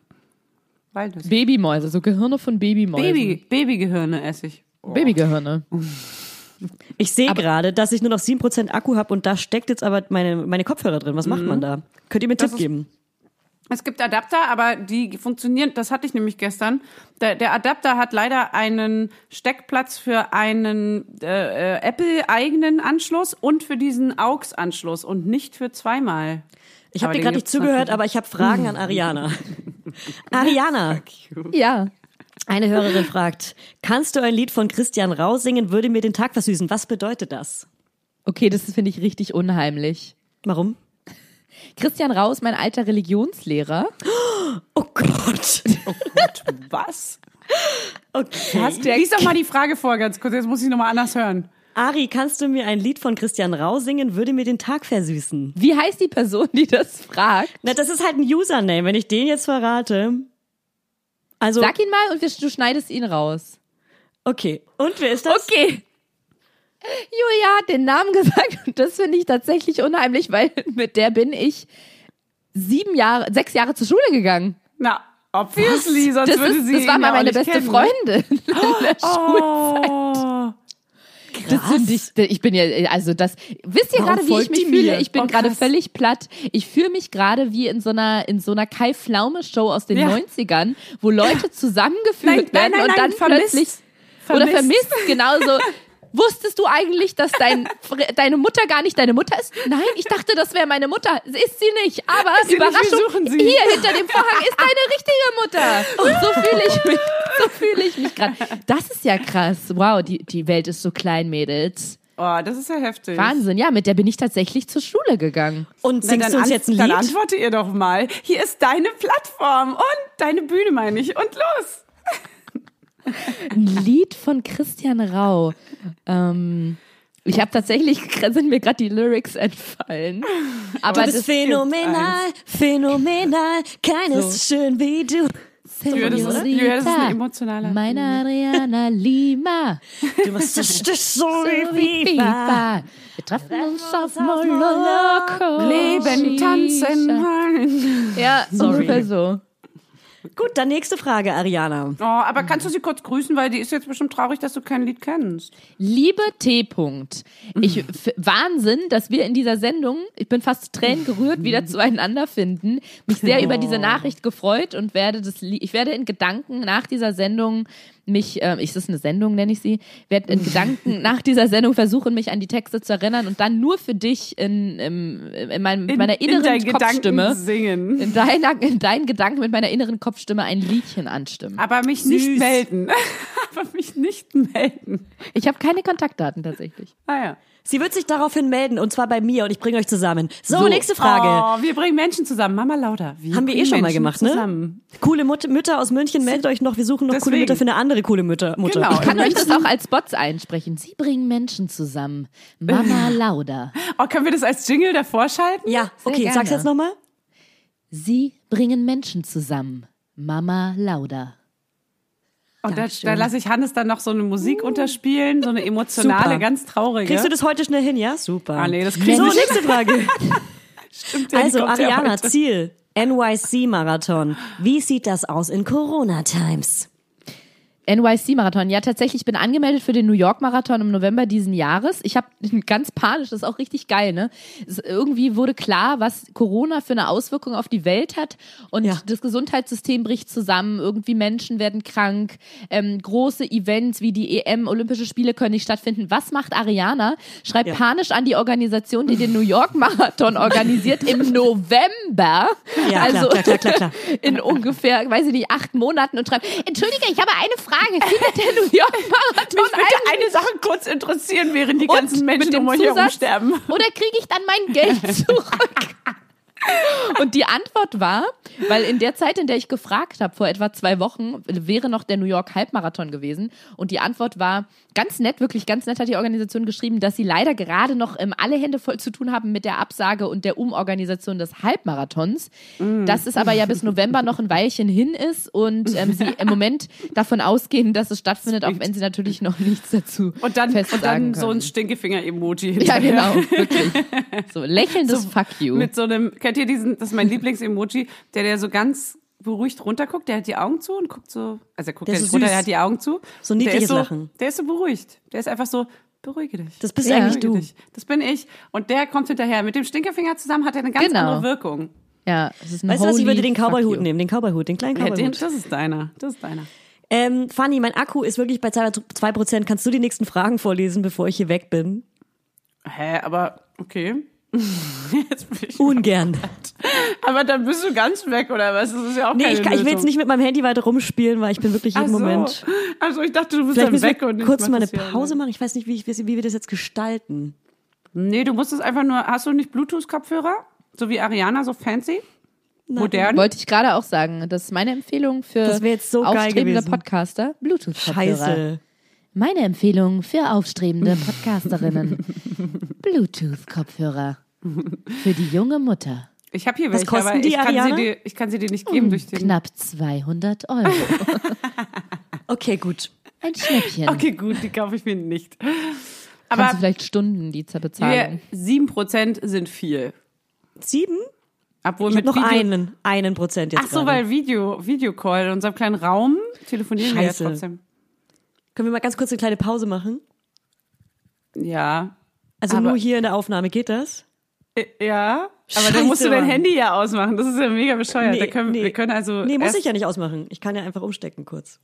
Walnuss. Babymäuse, so Gehirne von Babymäusen. Baby, Babygehirne esse ich. Babygehirne. Ich sehe gerade, dass ich nur noch 7% Akku habe und da steckt jetzt aber meine, meine Kopfhörer drin. Was macht man da? Könnt ihr mir einen Tipp geben? Es gibt Adapter, aber die funktionieren, das hatte ich nämlich gestern. Der, der Adapter hat leider einen Steckplatz für einen äh, äh, Apple-eigenen Anschluss und für diesen AUX-Anschluss und nicht für zweimal. Ich habe dir gerade nicht zugehört, aber ich habe Fragen an Ariana. Ariana, Ja. Eine Hörerin fragt, kannst du ein Lied von Christian Rau singen, würde mir den Tag versüßen? Was bedeutet das? Okay, das finde ich richtig unheimlich. Warum? Christian Raus, mein alter Religionslehrer. Oh Gott. Was? Okay. Hast du Lies doch mal die Frage vor, ganz kurz. Jetzt muss ich nochmal anders hören. Ari, kannst du mir ein Lied von Christian Rau singen, würde mir den Tag versüßen? Wie heißt die Person, die das fragt? Na, das ist halt ein Username, wenn ich den jetzt verrate. Also, Sag ihn mal und wir, du schneidest ihn raus. okay. Und wer ist das? Okay. Julia hat den Namen gesagt und das finde ich tatsächlich unheimlich, weil mit der bin ich sieben Jahre, sechs Jahre zur Schule gegangen. Na, obviously, sonst Das, würde ist, sie das war mal meine beste kennen. Freundin in der Schulzeit. Oh. Das finde ich, ich bin ja, also das, wisst ihr gerade, wie ich mich fühle? mir? Ich bin Oh, gerade krass. völlig platt. Ich fühle mich gerade wie in so einer, in so einer Kai Pflaume Show aus den Ja. 90ern, wo Leute zusammengeführt Nein, werden nein, und nein, dann vermisst. plötzlich, Vermisst. oder vermisst, genauso. Wusstest du eigentlich, dass dein, deine Mutter gar nicht deine Mutter ist? Nein, ich dachte, das wäre meine Mutter. Ist sie nicht. Aber sie nicht, wir Überraschung, sie. hier hinter dem Vorhang ist deine richtige Mutter. Und so fühle ich mich, so fühle ich mich gerade. Das ist ja krass. Wow, die, die Welt ist so klein, Mädels. Oh, das ist ja heftig. Wahnsinn, ja, mit der bin ich tatsächlich zur Schule gegangen. Und Na, singst dann du uns jetzt ein Dann Lied? antworte ihr doch mal. Hier ist deine Plattform und deine Bühne, meine ich. Und los. Ein Lied von Christian Rau. Ähm, ich habe tatsächlich, sind mir gerade die Lyrics entfallen. Aber Du bist das phänomenal, phänomenal, keines so schön wie du. Ist, Julia, das ist eine emotionale. Meine Adriana Lima. Du machst das so So wie FIFA. Wir treffen uns auf Moloco. Leben, tanzen. Ja, Sorry. ungefähr so. Gut, dann nächste Frage, Ariana. Oh, aber kannst du sie kurz grüßen, weil die ist jetzt bestimmt traurig, dass du kein Lied kennst. Liebe T. -Punkt. Ich f- Wahnsinn, dass wir in dieser Sendung, ich bin fast Tränen gerührt, wieder zueinander finden. Mich sehr über diese Nachricht gefreut und werde das, Lie- ich werde in Gedanken nach dieser Sendung mich, äh, ist das eine Sendung, nenne ich sie, werde in Gedanken nach dieser Sendung versuchen, mich an die Texte zu erinnern und dann nur für dich in, im, in, meinem, mit meiner inneren in Kopfstimme, singen. in, deiner, in deinen Gedanken mit meiner inneren Kopfstimme ein Liedchen anstimmen. Aber mich nicht melden. aber mich nicht melden. Ich habe keine Kontaktdaten tatsächlich. Ah ja. Sie wird sich daraufhin melden und zwar bei mir und ich bringe euch zusammen. So, nächste Frage. Oh, wir bringen Menschen zusammen. Mama Lauda. Wir Haben wir eh schon mal Menschen gemacht, ne? zusammen. Coole Mut Mütter aus München, meldet euch noch. Wir suchen noch coole Deswegen. Mütter für eine andere coole Mütter. Mutter. Genau. Ich kann euch das auch als Bots einsprechen. Sie bringen Menschen zusammen. Mama Lauda. Oh, können wir das als Jingle davor schalten? Ja, Sehr okay, gerne. sag's jetzt nochmal. Sie bringen Menschen zusammen. Mama Lauda. Und da, da lasse ich Hannes dann noch so eine Musik unterspielen, so eine emotionale, Super. ganz traurige. Kriegst du das heute schnell hin, ja? Super. Ah, nee, das krieg So, ich nicht. nächste Frage. Stimmt, ja, Also, ja Ariana, heute. Ziel. NYC-Marathon. Wie sieht das aus in Corona-Times? NYC-Marathon. Ja, tatsächlich, ich bin angemeldet für den New York-Marathon im November diesen Jahres. Ich habe ganz panisch, das ist auch richtig geil, ne? Es, irgendwie wurde klar, was Corona für eine Auswirkung auf die Welt hat und Ja. das Gesundheitssystem bricht zusammen, irgendwie Menschen werden krank, ähm, große Events wie die EM, Olympische Spiele können nicht stattfinden. Was macht Ariana? Schreibt Ja. panisch an die Organisation, die den New York-Marathon organisiert im November. Ja, also klar, klar, klar, klar, klar. in ungefähr, weiß ich nicht, acht Monaten und schreibt, Entschuldige, ich habe eine Frage. Findet der New York Marathon Mich würde eine Sache kurz interessieren, während die ganzen Menschen um euch herum sterben. Oder kriege ich dann mein Geld zurück? Und die Antwort war, weil in der Zeit, in der ich gefragt habe, vor etwa zwei Wochen, wäre noch der New York Halbmarathon gewesen. Und die Antwort war ganz nett, wirklich ganz nett hat die Organisation geschrieben, dass sie leider gerade noch ähm, alle Hände voll zu tun haben mit der Absage und der Umorganisation des Halbmarathons. Dass es aber ja bis November noch ein Weilchen hin ist und ähm, sie im Moment davon ausgehen, dass es stattfindet, auch wenn sie natürlich noch nichts dazu Und dann, und dann so ein. Stinkefinger-Emoji. Ja, genau, wirklich. So, lächelndes Fuck you. Mit so einem, kennt ihr diesen, das ist mein Lieblings-Emoji, der, der so ganz beruhigt runterguckt, der hat die Augen zu und guckt so, also er guckt Der ja so runter, süß. der hat die Augen zu. So der niedliches ist so, Lachen. Der ist so beruhigt. Der ist einfach so, beruhige dich. Das bist Ja. eigentlich du. Dich. Das bin ich. Und der kommt hinterher. Mit dem Stinkefinger zusammen hat er eine ganz Genau. andere Wirkung. Ja, es ist ein Weißt du was, ich würde den Cowboy-Hut nehmen, den Cowboy-Hut, den kleinen Ja, den, Cowboy-Hut. das ist deiner. Das ist deiner. Ähm, Fanny, mein Akku ist wirklich bei 2%. Kannst du die nächsten Fragen vorlesen, bevor ich hier weg bin? Hä, aber okay. Jetzt bin ich Ungern. aber dann bist du ganz weg, oder was? Das ist ja auch Nee, keine ich, kann, ich will jetzt nicht mit meinem Handy weiter rumspielen, weil ich bin wirklich jeden Ach so. Moment. Also ich dachte, du bist Vielleicht dann weg wir und ich kurz mal eine hier. Pause machen. Ich weiß nicht, wie, ich, wie wir das jetzt gestalten. Nee, du musst es einfach nur, hast du nicht Bluetooth-Kopfhörer? So wie Ariana, so fancy? Modern? Wollte ich gerade auch sagen. Das ist meine Empfehlung für Das jetzt so geil aufstrebende. Podcaster. Bluetooth-Kopfhörer. Scheiße. Meine Empfehlung für aufstrebende Podcasterinnen. Bluetooth-Kopfhörer. Für die junge Mutter. Ich habe hier Was welche, kosten aber die, ich, kann Ariana? sie dir, ich kann sie dir nicht geben durch den... Knapp 200 Euro. Okay, gut. Ein Schnäppchen. Okay, gut, die kaufe ich mir nicht. Kannst Aber du vielleicht Stunden die bezahlen? 7% sind viel. Sieben? Obwohl Ich mit noch Video, einen, einen Prozent jetzt Ach so, gerade. weil Video, Videocall in unserem kleinen Raum telefonieren wir ja Scheiße. trotzdem. Können wir mal ganz kurz eine kleine Pause machen? Ja. Also Aber- nur hier in der Aufnahme, geht das? Äh, Ja, aber Scheiße, dann musst du dein Mann. Handy ja ausmachen. Das ist ja mega bescheuert. da können, Wir können also Nee, muss ich ja nicht ausmachen. Ich kann ja einfach umstecken kurz.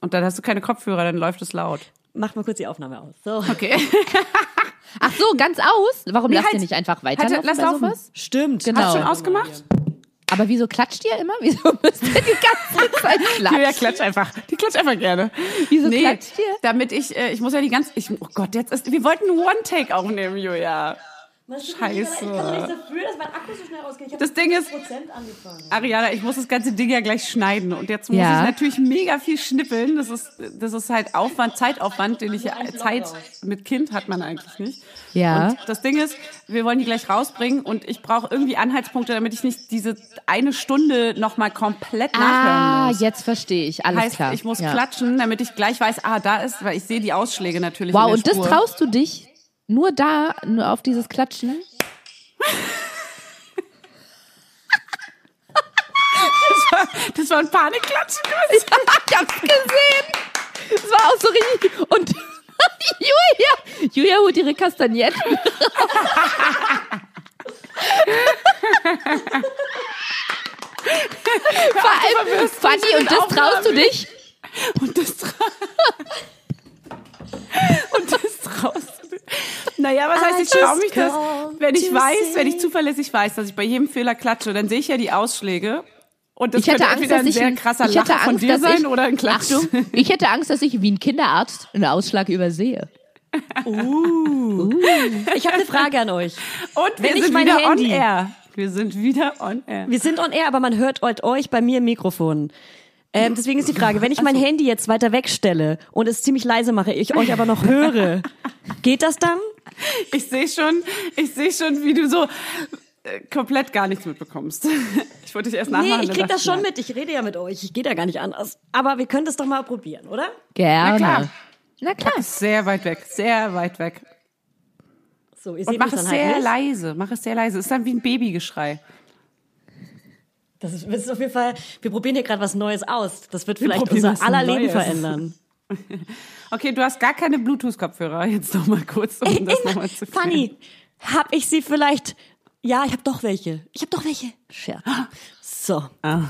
Und dann hast du keine Kopfhörer, dann läuft es laut. Mach mal kurz die Aufnahme aus. So. Okay. Ach so, ganz aus? Warum Nee, lasst halt- ihr nicht einfach weiterlaufen halt, lass laufen. sowas? Stimmt. Genau. Hast du schon ausgemacht? Aber wieso klatscht ihr immer? Wieso müsst ihr die ganze Zeit klatschen? Julia klatscht einfach. Die klatscht einfach gerne. Wieso klatscht ihr? Damit ich, äh, ich muss ja die ganze, ich, oh Gott, jetzt ist, wir wollten One-Take aufnehmen, Julia. Scheiße. dafür, dass mein Akku so schnell ausgeht. Ich Das Ding ist, angefangen. Ariana, ich muss das ganze Ding ja gleich schneiden und jetzt muss Ja. ich natürlich mega viel schnippeln. Das ist, das ist halt Aufwand, Zeitaufwand, den ich ja, Zeit mit Kind hat man eigentlich nicht. Ja. Und das Ding ist, wir wollen die gleich rausbringen und ich brauche irgendwie Anhaltspunkte, damit ich nicht diese eine Stunde nochmal komplett nachhören Ah, muss. jetzt verstehe ich. Alles heißt, klar. ich muss ja. klatschen, damit ich gleich weiß, ah, da ist, weil ich sehe die Ausschläge natürlich. Wow, in und der das Spur. traust du dich nur da, nur auf dieses Klatschen? Das war ein Panikklatschen. ich hab's gesehen. Es war auch so richtig. Und Julia, Julia holt ihre Kastagnetten. Vor allem, Fanny, und das traust du dich? Und das, tra und das traust du dir. Naja, was heißt, ich traue mich das, wenn ich weiß, wenn ich zuverlässig weiß, dass ich bei jedem Fehler klatsche, dann sehe ich ja die Ausschläge. Und das Ich hätte könnte Angst, entweder dass ein ich sehr ein- krasser ich hätte Lacher von Angst, dir dass sein ich- oder ein Klatsch. Achtung, ich hätte Angst, dass ich wie ein Kinderarzt einen Ausschlag übersehe. Ich habe eine Frage an euch. Und wir Wenn ich sind mein wieder Handy- on air. Wir sind wieder on air. Wir sind on air, aber man hört euch bei mir im Mikrofon. Ähm, deswegen ist die Frage, wenn ich mein Handy jetzt weiter wegstelle und es ziemlich leise mache, ich euch aber noch höre, geht das dann? Ich sehe schon, ich sehe schon, wie du so äh, komplett gar nichts mitbekommst. Ich wollte dich erst nachmachen. Nee, ich krieg das schon mit. Ich rede ja mit euch. Ich gehe da gar nicht anders. Aber wir können das doch mal probieren, oder? Gerne. Na klar. Na klar. Sehr weit weg, sehr weit weg. So, ihr Und seht mach mich es dann sehr halt leise, mach es sehr leise. Es ist dann wie ein Babygeschrei. Das ist, das ist auf jeden Fall, wir probieren hier gerade was Neues aus. Das wird vielleicht unser aller Leben Neues. verändern. Okay, du hast gar keine Bluetooth-Kopfhörer. Jetzt noch mal kurz, um Ey, das nochmal zu Fanny, hab ich sie vielleicht? Ja, ich hab doch welche. Ich hab doch welche. Scherz. So. Ah.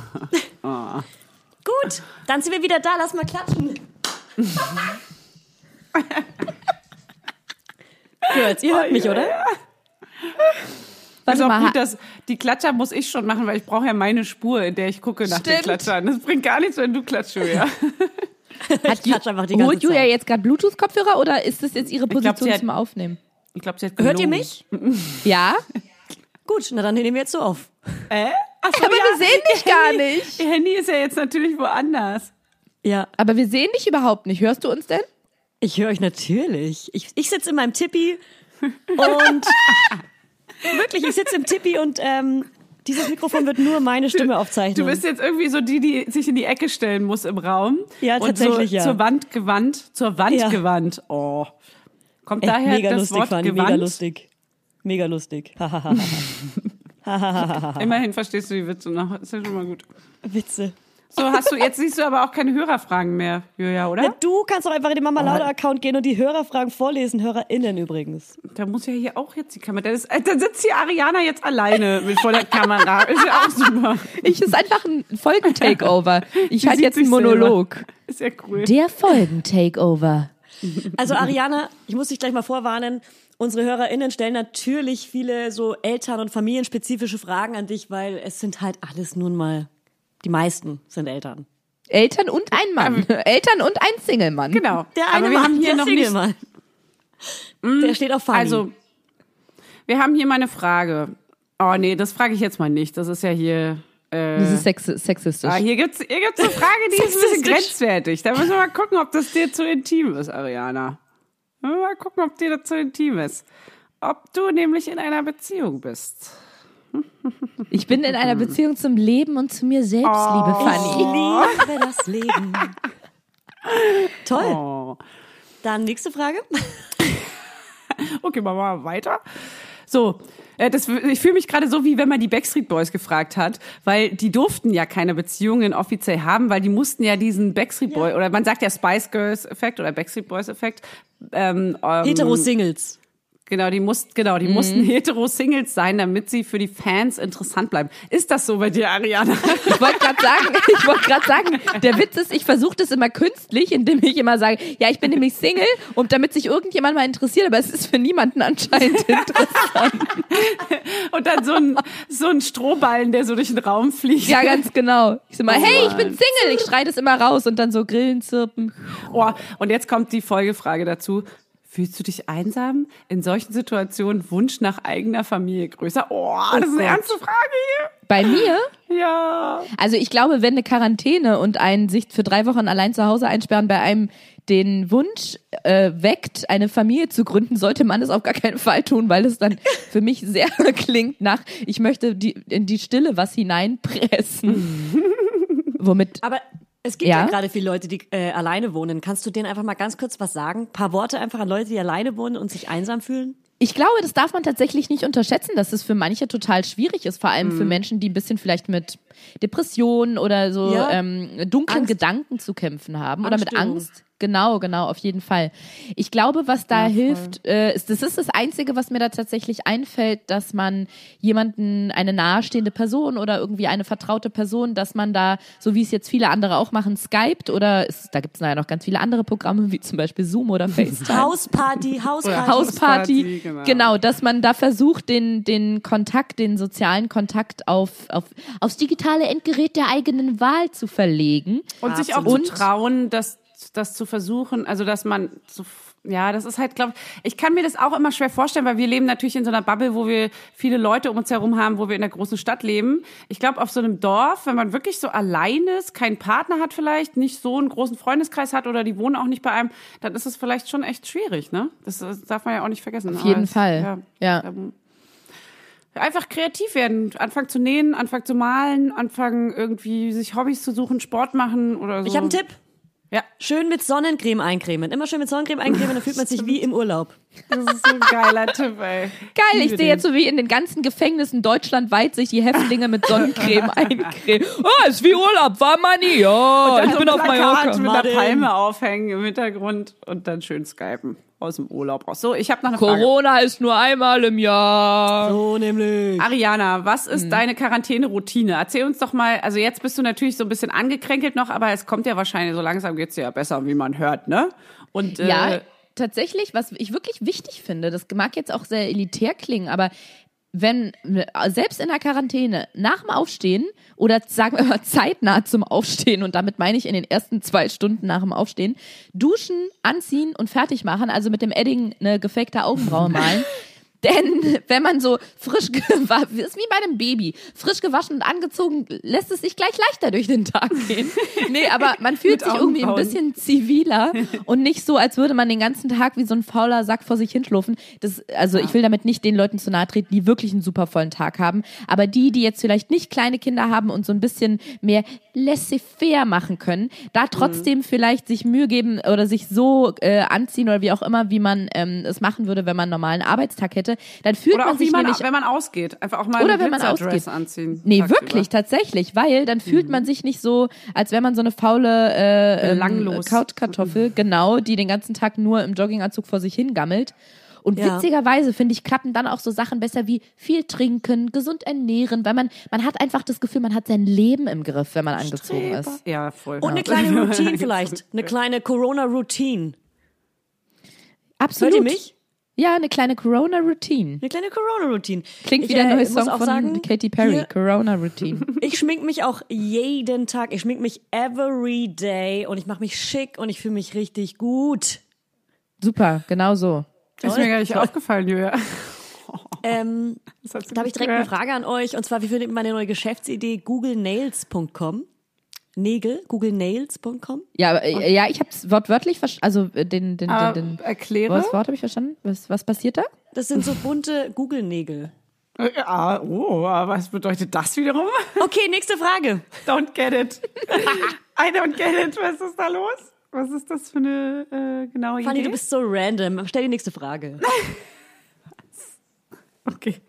Gut, dann sind wir wieder da. Lass mal klatschen. Girls, ihr hört mich, oder? Ist Warte auch mal, gut, dass die Klatscher muss ich schon machen, weil ich brauche ja meine Spur, in der ich gucke nach den Stimmt. Klatschern. Das bringt gar nichts, wenn du klatschst, Julia. Ich klatsch einfach die ganze holt Julia Zeit. jetzt gerade Bluetooth-Kopfhörer oder ist das jetzt ihre glaub, Position hat- zum Aufnehmen? Ich glaube, sie hat Hört ihr gelogen. mich? Ja? Gut, na dann nehmen wir jetzt so auf. Äh? Ach so, Aber ja, wir sehen dich gar Handy- nicht. Ihr Handy ist ja jetzt natürlich woanders. Ja, Aber wir sehen dich überhaupt nicht. Hörst du uns denn? ich höre euch natürlich. Ich, ich sitze in meinem Tippi und wirklich, ich sitze im Tippi und ähm, dieses Mikrofon wird nur meine Stimme aufzeichnen. Du bist jetzt irgendwie so die, die sich in die Ecke stellen muss im Raum. Ja, und tatsächlich, so ja. Zur Wand gewandt, zur Wand Ja. gewandt. Oh. Kommt Echt daher mega das lustig, Wort Fanny, gewandt? mega lustig. Mega lustig. Immerhin verstehst du die Witze noch. Ist ja schon mal gut. Witze. So, hast du, jetzt siehst du aber auch keine Hörerfragen mehr, Julia, oder? Ja, du kannst doch einfach in den Mama Lauda Account gehen und die Hörerfragen vorlesen, HörerInnen übrigens. Da muss ja hier auch jetzt die Kamera. Da, ist, äh, da sitzt hier Ariana jetzt alleine mit vor der Kamera. Ist ja auch super. Ich ist einfach ein Folgentakeover. Ich halte jetzt einen sich selber. Monolog. Ist ja cool. Der Folgentakeover. Also Ariana, ich muss dich gleich mal vorwarnen. Unsere HörerInnen stellen natürlich viele so Eltern- und familienspezifische Fragen an dich, weil es sind halt alles nun mal, die meisten sind Eltern. Eltern und ein Mann. Eltern und ein Single-Mann. Genau. Der eine aber wir Mann, haben hier der noch Single nicht. Mann. Der steht auf Fanny. Also, wir haben hier mal eine Frage. Oh nee, das frage ich jetzt mal nicht. Das ist ja hier. Äh, Das ist sex sexistisch. ah, hier gibt's, hier gibt's eine Frage, die ist ein bisschen grenzwertig. Da müssen wir mal gucken, ob das dir zu intim ist, Ariana. Müssen wir Mal gucken, ob dir das zu intim ist. Ob du nämlich in einer Beziehung bist. Ich bin in einer Beziehung zum Leben und zu mir selbst, liebe ich Fanny. liebe das Leben. Toll. Oh. Dann nächste Frage. Okay, machen wir mal weiter. So, äh, das, ich fühle mich gerade so, wie wenn man die Backstreet Boys gefragt hat, weil die durften ja keine Beziehungen offiziell haben, weil die mussten ja diesen Backstreet Boy, oder man sagt ja Spice Girls Effekt oder Backstreet Boys Effekt. Ähm, ähm, Hetero-Singles. Genau, die mussten, genau, die mussten hetero-Singles sein, damit sie für die Fans interessant bleiben. Ist das so bei dir, Ariana? Ich wollte gerade sagen, ich wollte gerade sagen, der Witz ist, ich versuche das immer künstlich, indem ich immer sage, ja, ich bin nämlich Single und damit sich irgendjemand mal interessiert, aber es ist für niemanden anscheinend interessant. Und dann so ein, so ein Strohballen, der so durch den Raum fliegt. Ja, ganz genau. Ich so mal, hey, ich bin Single, ich schreie das immer raus und dann so Grillen zirpen. Oh, und jetzt kommt die Folgefrage dazu. Fühlst du dich einsam? In solchen Situationen Wunsch nach eigener Familie größer? Oh, das ist eine Gott. ernste Frage Bei mir? hier. Ja. Also ich glaube, wenn eine Quarantäne und ein sich für drei Wochen allein zu Hause einsperren bei einem den Wunsch äh, weckt, eine Familie zu gründen, sollte man es auf gar keinen Fall tun, weil es dann für mich sehr klingt nach, ich möchte die, in die Stille was hineinpressen. Womit Aber es gibt ja, Ja? gerade viele Leute, die äh, alleine wohnen. Kannst du denen einfach mal ganz kurz was sagen? Ein paar Worte einfach an Leute, die alleine wohnen und sich einsam fühlen? Ich glaube, das darf man tatsächlich nicht unterschätzen, dass es für manche total schwierig ist, vor allem für Menschen, die ein bisschen vielleicht mit Depressionen oder so Ja. ähm, dunklen Angst. Gedanken zu kämpfen haben oder mit. Angst. Genau, genau, auf jeden Fall. Ich glaube, was da hilft, äh, ist, das ist das Einzige, was mir da tatsächlich einfällt, dass man jemanden, eine nahestehende Person oder irgendwie eine vertraute Person, dass man da, so wie es jetzt viele andere auch machen, Skypt oder es, da gibt es ja noch ganz viele andere Programme, wie zum Beispiel Zoom oder FaceTime. Hausparty, Hausparty. Hausparty, Hausparty, genau. genau. dass man da versucht, den, den Kontakt, den sozialen Kontakt auf, auf, aufs digitale Endgerät der eigenen Wahl zu verlegen. Und sich auch Absolut. zu trauen, das, das zu versuchen, also dass man so, ja, das ist halt, glaube ich, kann mir das auch immer schwer vorstellen, weil wir leben natürlich in so einer Bubble, wo wir viele Leute um uns herum haben, wo wir in der großen Stadt leben. Ich glaube, auf so einem Dorf, wenn man wirklich so allein ist, keinen Partner hat vielleicht, nicht so einen großen Freundeskreis hat oder die wohnen auch nicht bei einem, dann ist es vielleicht schon echt schwierig, ne? Das, das darf man ja auch nicht vergessen. Auf jeden Fall, ja. ähm, einfach kreativ werden, anfangen zu nähen, anfangen zu malen, anfangen irgendwie sich Hobbys zu suchen, Sport machen oder so. Ich habe einen Tipp. Ja, Schön mit Sonnencreme eincremen. Immer schön mit Sonnencreme eincremen, dann fühlt man sich wie im Urlaub. Das ist so ein geiler Tipp, ey. Geil, ich sehe jetzt so wie in den ganzen Gefängnissen deutschlandweit sich die Häftlinge mit Sonnencreme eincremen. Oh, ist wie Urlaub, war man nie. Ja, Dann ich so bin auf Mallorca. mit einer Palme aufhängen im Hintergrund und dann schön skypen aus dem Urlaub raus. So, ich habe noch eine Frage. Corona ist nur einmal im Jahr. So nämlich. Ariana, was ist deine Quarantäne-Routine? Erzähl uns doch mal, also jetzt bist du natürlich so ein bisschen angekränkelt noch, aber es kommt ja wahrscheinlich, so langsam geht's dir ja besser, wie man hört, ne? Und äh, Ja, tatsächlich, was ich wirklich wichtig finde, das mag jetzt auch sehr elitär klingen, aber wenn selbst in der Quarantäne nach dem Aufstehen oder sagen wir mal zeitnah zum Aufstehen und damit meine ich in den ersten zwei Stunden nach dem Aufstehen, duschen, anziehen und fertig machen, also mit dem Edding eine gefakte Augenbraue malen. Denn wenn man so frisch gewaschen, ist wie bei einem Baby, frisch gewaschen und angezogen, lässt es sich gleich leichter durch den Tag gehen. Nee, aber man fühlt sich irgendwie ein bisschen ziviler und nicht so, als würde man den ganzen Tag wie so ein fauler Sack vor sich hinschlurfen. Das, also ich will damit nicht den Leuten zu nahe treten, die wirklich einen super vollen Tag haben. Aber die, die jetzt vielleicht nicht kleine Kinder haben und so ein bisschen mehr laissez-faire machen können, da trotzdem vielleicht sich Mühe geben oder sich so äh, anziehen oder wie auch immer, wie man ähm, es machen würde, wenn man einen normalen Arbeitstag hätte, dann fühlt oder man sich man, nämlich wenn man ausgeht, einfach auch mal Oder wenn man ausgeht. anziehen. Nee, tagsüber. wirklich, tatsächlich, weil dann fühlt Mhm. man sich nicht so, als wäre man so eine faule äh, ähm. Couchkartoffel, genau, die den ganzen Tag nur im Jogginganzug vor sich hingammelt. Und Ja. witzigerweise, finde ich, klappen dann auch so Sachen besser wie viel trinken, gesund ernähren, weil man, man hat einfach das Gefühl, man hat sein Leben im Griff, wenn man angezogen ist. Ja, voll. Und eine kleine Routine vielleicht. Eine kleine Corona-Routine. Absolut. Hört ihr mich? Ja, eine kleine Corona-Routine. Eine kleine Corona-Routine. Klingt Ich, wie der äh, neue muss Song auch von sagen, Katy Perry, hier- Corona-Routine. Ich schmink mich auch jeden Tag. Ich schmink mich every day und ich mache mich schick und ich fühle mich richtig gut. Super, genau so. Ist mir gar nicht aufgefallen, Julia. Ähm, da habe ich direkt eine gehört. Frage an euch und zwar, wie findet ihr meine neue Geschäftsidee googlenails.com? Nägel, googlenails.com? Ja, aber, äh, ja, ich habe es wortwörtlich verstanden, also äh, den, den, den, den erkläre. Was Wort habe ich verstanden? Was, was passiert da? Das sind so bunte Google-Nägel. Ja, oh, was bedeutet das wiederum? Okay, nächste Frage. Don't get it. I don't get it. Was ist da los? Was ist das für eine äh, genaue Fanny, Idee? du bist so random. Stell die nächste Frage. Okay.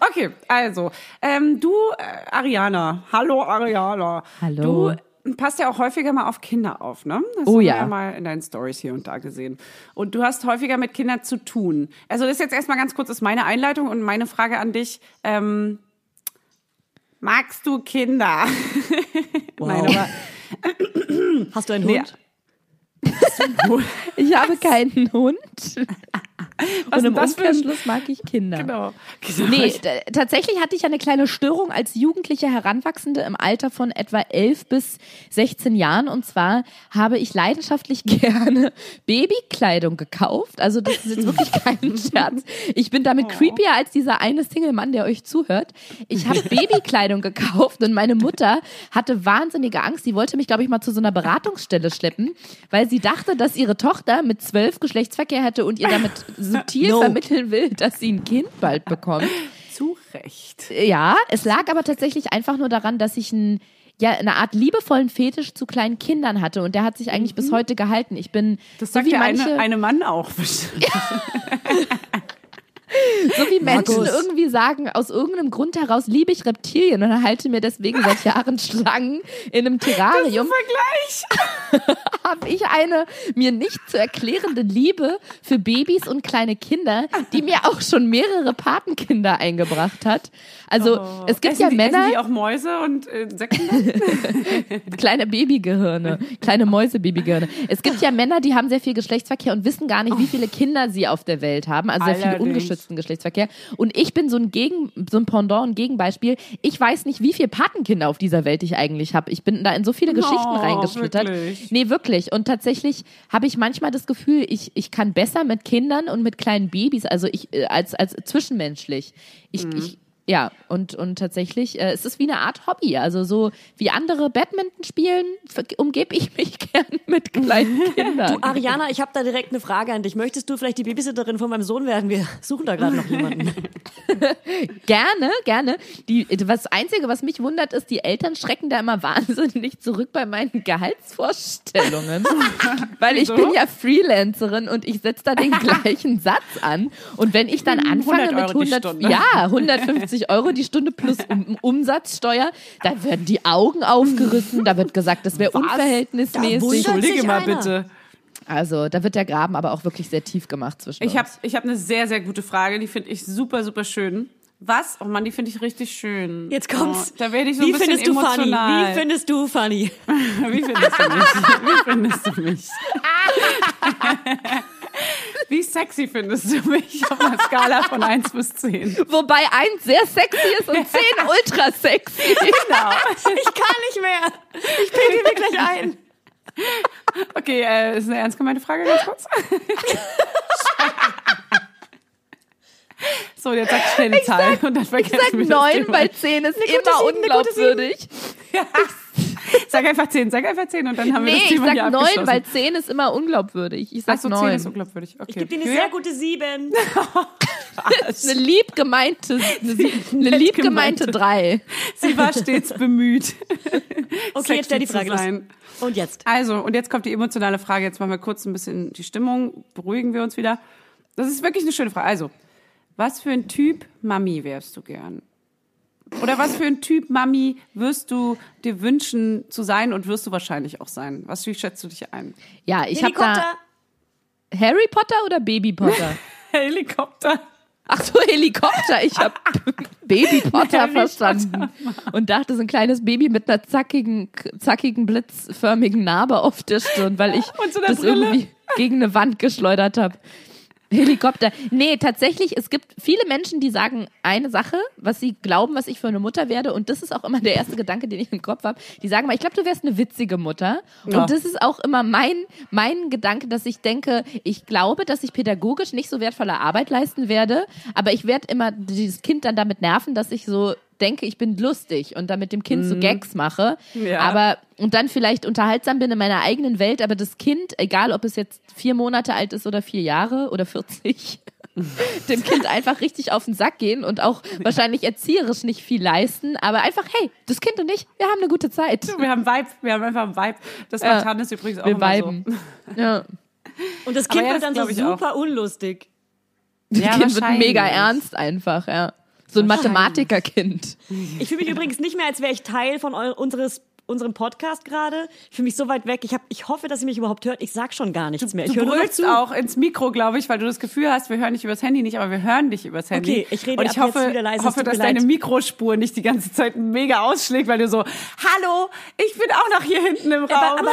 Okay, also, ähm, du, äh, Ariana. Hallo, Ariana. Hallo. Du passt ja auch häufiger mal auf Kinder auf, ne? Das Oh haben wir ja. ja mal in deinen Stories hier und da gesehen. Und du hast häufiger mit Kindern zu tun. Also das ist jetzt erstmal ganz kurz, ist meine Einleitung und meine Frage an dich. Ähm, magst du Kinder? Nein, aber Hast du einen Nee. Hund? Ich habe keinen Hund. was Und im das für ein... Umkehrschluss mag ich Kinder. Genau. genau. Nee, tatsächlich hatte ich eine kleine Störung als jugendliche Heranwachsende im Alter von etwa 11 bis 16 Jahren. Und zwar habe ich leidenschaftlich gerne Babykleidung gekauft. Also das ist jetzt wirklich kein Scherz. Ich bin damit creepier als dieser eine Single-Mann, der euch zuhört. Ich habe Babykleidung gekauft und meine Mutter hatte wahnsinnige Angst. Sie wollte mich, glaube ich, mal zu so einer Beratungsstelle schleppen, weil sie dachte, dass ihre Tochter mit zwölf Geschlechtsverkehr hätte und ihr damit subtil No. vermitteln will, dass sie ein Kind bald bekommt. Zu Recht. Ja, es lag aber tatsächlich einfach nur daran, dass ich ein ja, eine Art liebevollen Fetisch zu kleinen Kindern hatte und der hat sich eigentlich bis heute gehalten. Ich bin Das so sagt wie ja manche, eine, eine Mann auch bestimmt. so wie Menschen Markus. irgendwie sagen, aus irgendeinem Grund heraus liebe ich Reptilien und halte mir deswegen seit Jahren Schlangen in einem Terrarium. Vergleich. habe ich eine mir nicht zu erklärende Liebe für Babys und kleine Kinder, die mir auch schon mehrere Patenkinder eingebracht hat. Also es gibt essen ja die, Männer, Essen die auch Mäuse und äh, Insekten? kleine Babygehirne, kleine Mäusebabygehirne. Es gibt ja Männer, die haben sehr viel Geschlechtsverkehr und wissen gar nicht, wie viele Kinder sie auf der Welt haben, also sehr viel Allerdings. Ungeschützten Geschlechtsverkehr. Und ich bin so ein Gegen, so ein Pendant, ein Gegenbeispiel. Ich weiß nicht, wie viele Patenkinder auf dieser Welt ich eigentlich habe. Ich bin da in so viele Geschichten Oh, reingeschlittert. wirklich? Nee, wirklich. Und tatsächlich habe ich manchmal das Gefühl, ich, ich kann besser mit Kindern und mit kleinen Babys, also ich äh, als, als zwischenmenschlich. Ich, Mhm. ich Ja, und, und tatsächlich, äh, es ist wie eine Art Hobby. Also so wie andere Badminton spielen, umgebe ich mich gern mit kleinen Kindern. Du, Ariana, ich habe da direkt eine Frage an dich. Möchtest du vielleicht die Babysitterin von meinem Sohn werden? Wir suchen da gerade noch jemanden. Gerne, gerne. Die, das Einzige, was mich wundert, ist, die Eltern schrecken da immer wahnsinnig zurück bei meinen Gehaltsvorstellungen. Weil ich bin ja Freelancerin und ich setze da den gleichen Satz an. Und wenn ich dann anfange 100 mit Euro die 100, Stunde. ja, 150 Euro die Stunde plus um, Umsatzsteuer, da werden die Augen aufgerissen, da wird gesagt, das wäre unverhältnismäßig. Entschuldige mal einer. bitte. Also da wird der Graben aber auch wirklich sehr tief gemacht zwischen Ich uns. habe ich hab eine sehr, sehr gute Frage, die finde ich super, super schön. Was? Oh Mann, die finde ich richtig schön. Jetzt kommt's. Oh, da werde ich so Wie ein bisschen findest du funny? emotional. Wie findest du funny? Wie findest du mich? Wie findest du mich? Wie sexy findest du mich auf einer Skala von 1 bis 10? Wobei eins sehr sexy ist und zehn ultra sexy. Genau. Ich kann nicht mehr. Ich bilde mir gleich ein. Okay, äh, ist eine ernst gemeinte Frage, ganz kurz. so, jetzt sag schnell eine Zahl und dann Ich vergessen sag wir das neun, Thema. weil zehn ist immer unglaubwürdig. Sag einfach 10, sag einfach 10 und dann haben wir Nee, das ich Thema hier sag neun, weil zehn ist immer unglaubwürdig. Ich sag Ach so, 10 neun. ist unglaubwürdig. Okay. Ich gebe dir eine sehr gute Sieben. eine lieb gemeinte, eine, lieb gemeinte drei. Sie war stets bemüht. Okay, jetzt stell die Frage los. Und jetzt? Also, und jetzt kommt die emotionale Frage. Jetzt machen wir kurz ein bisschen die Stimmung, beruhigen wir uns wieder. Das ist wirklich eine schöne Frage. Also, was für ein Typ Mami wärst du gern? Oder was für ein Typ Mami wirst du dir wünschen zu sein und wirst du wahrscheinlich auch sein? Was wie schätzt du dich ein? Ja, ich habe da Harry Potter oder Baby Potter? Helikopter. Ach so, Helikopter. Ich habe Baby Potter Harry verstanden und dachte, so ein kleines Baby mit einer zackigen, zackigen, blitzförmigen Narbe auf der Stirn, weil ich Und so das Brille. irgendwie gegen eine Wand geschleudert habe. Helikopter. Nee, tatsächlich, es gibt viele Menschen, die sagen eine Sache, was sie glauben, was ich für eine Mutter werde. Und das ist auch immer der erste Gedanke, den ich im Kopf habe. Die sagen mal, ich glaube, du wärst eine witzige Mutter. Ja. Und das ist auch immer mein, mein Gedanke, dass ich denke, ich glaube, dass ich pädagogisch nicht so wertvolle Arbeit leisten werde. Aber ich werde immer dieses Kind dann damit nerven, dass ich so denke, ich bin lustig und dann mit dem Kind so Gags mache. Ja. Aber und dann vielleicht unterhaltsam bin in meiner eigenen Welt, aber das Kind, egal ob es jetzt vier Monate alt ist oder vier Jahre oder 40, dem Kind einfach richtig auf den Sack gehen und auch wahrscheinlich erzieherisch nicht viel leisten, aber einfach, hey, das Kind und ich, wir haben eine gute Zeit. Wir haben Vibe. Wir haben einfach einen Vibe. Das Ja. macht Hannes übrigens auch Wir immer viben. so. Ja. Und das Kind ja, wird dann so ich auch. super unlustig. Das Ja, Kind wird mega ernst einfach, ja. So ein Mathematikerkind. Ich fühle mich übrigens nicht mehr, als wäre ich Teil von eu unseres unserem Podcast gerade. Ich fühle mich so weit weg. Ich, hab, ich hoffe, dass ihr mich überhaupt hört. Ich sag schon gar nichts mehr. Ich Du brüllst zu. auch ins Mikro, glaube ich, weil du das Gefühl hast, wir hören dich übers Handy nicht, aber wir hören dich übers Handy. Okay, ich rede Und ab ich hoffe, jetzt wieder leise, hoffe dass deine Mikrospur nicht die ganze Zeit mega ausschlägt, weil du so, hallo, ich bin auch noch hier hinten im Raum. Aber, aber,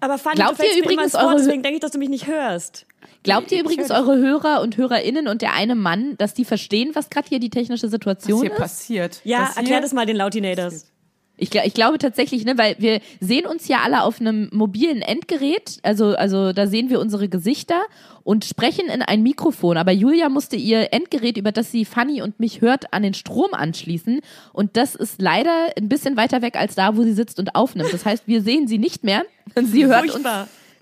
aber Fanny, Glaubt du ihr übrigens Wort, eure- deswegen denke ich, dass du mich nicht hörst. Glaubt ihr übrigens, eure Hörer und Hörerinnen und der eine Mann, dass die verstehen, was gerade hier die technische was Situation hier ist? passiert. Ja, Was erklär hier- das mal den Lautinators. Ich, ich glaube tatsächlich, ne, weil wir sehen uns ja alle auf einem mobilen Endgerät, also, also da sehen wir unsere Gesichter und sprechen in ein Mikrofon. Aber Julia musste ihr Endgerät, über das sie Fanny und mich hört, an den Strom anschließen. Und das ist leider ein bisschen weiter weg als da, wo sie sitzt und aufnimmt. Das heißt, wir sehen sie nicht mehr. Sie hört uns.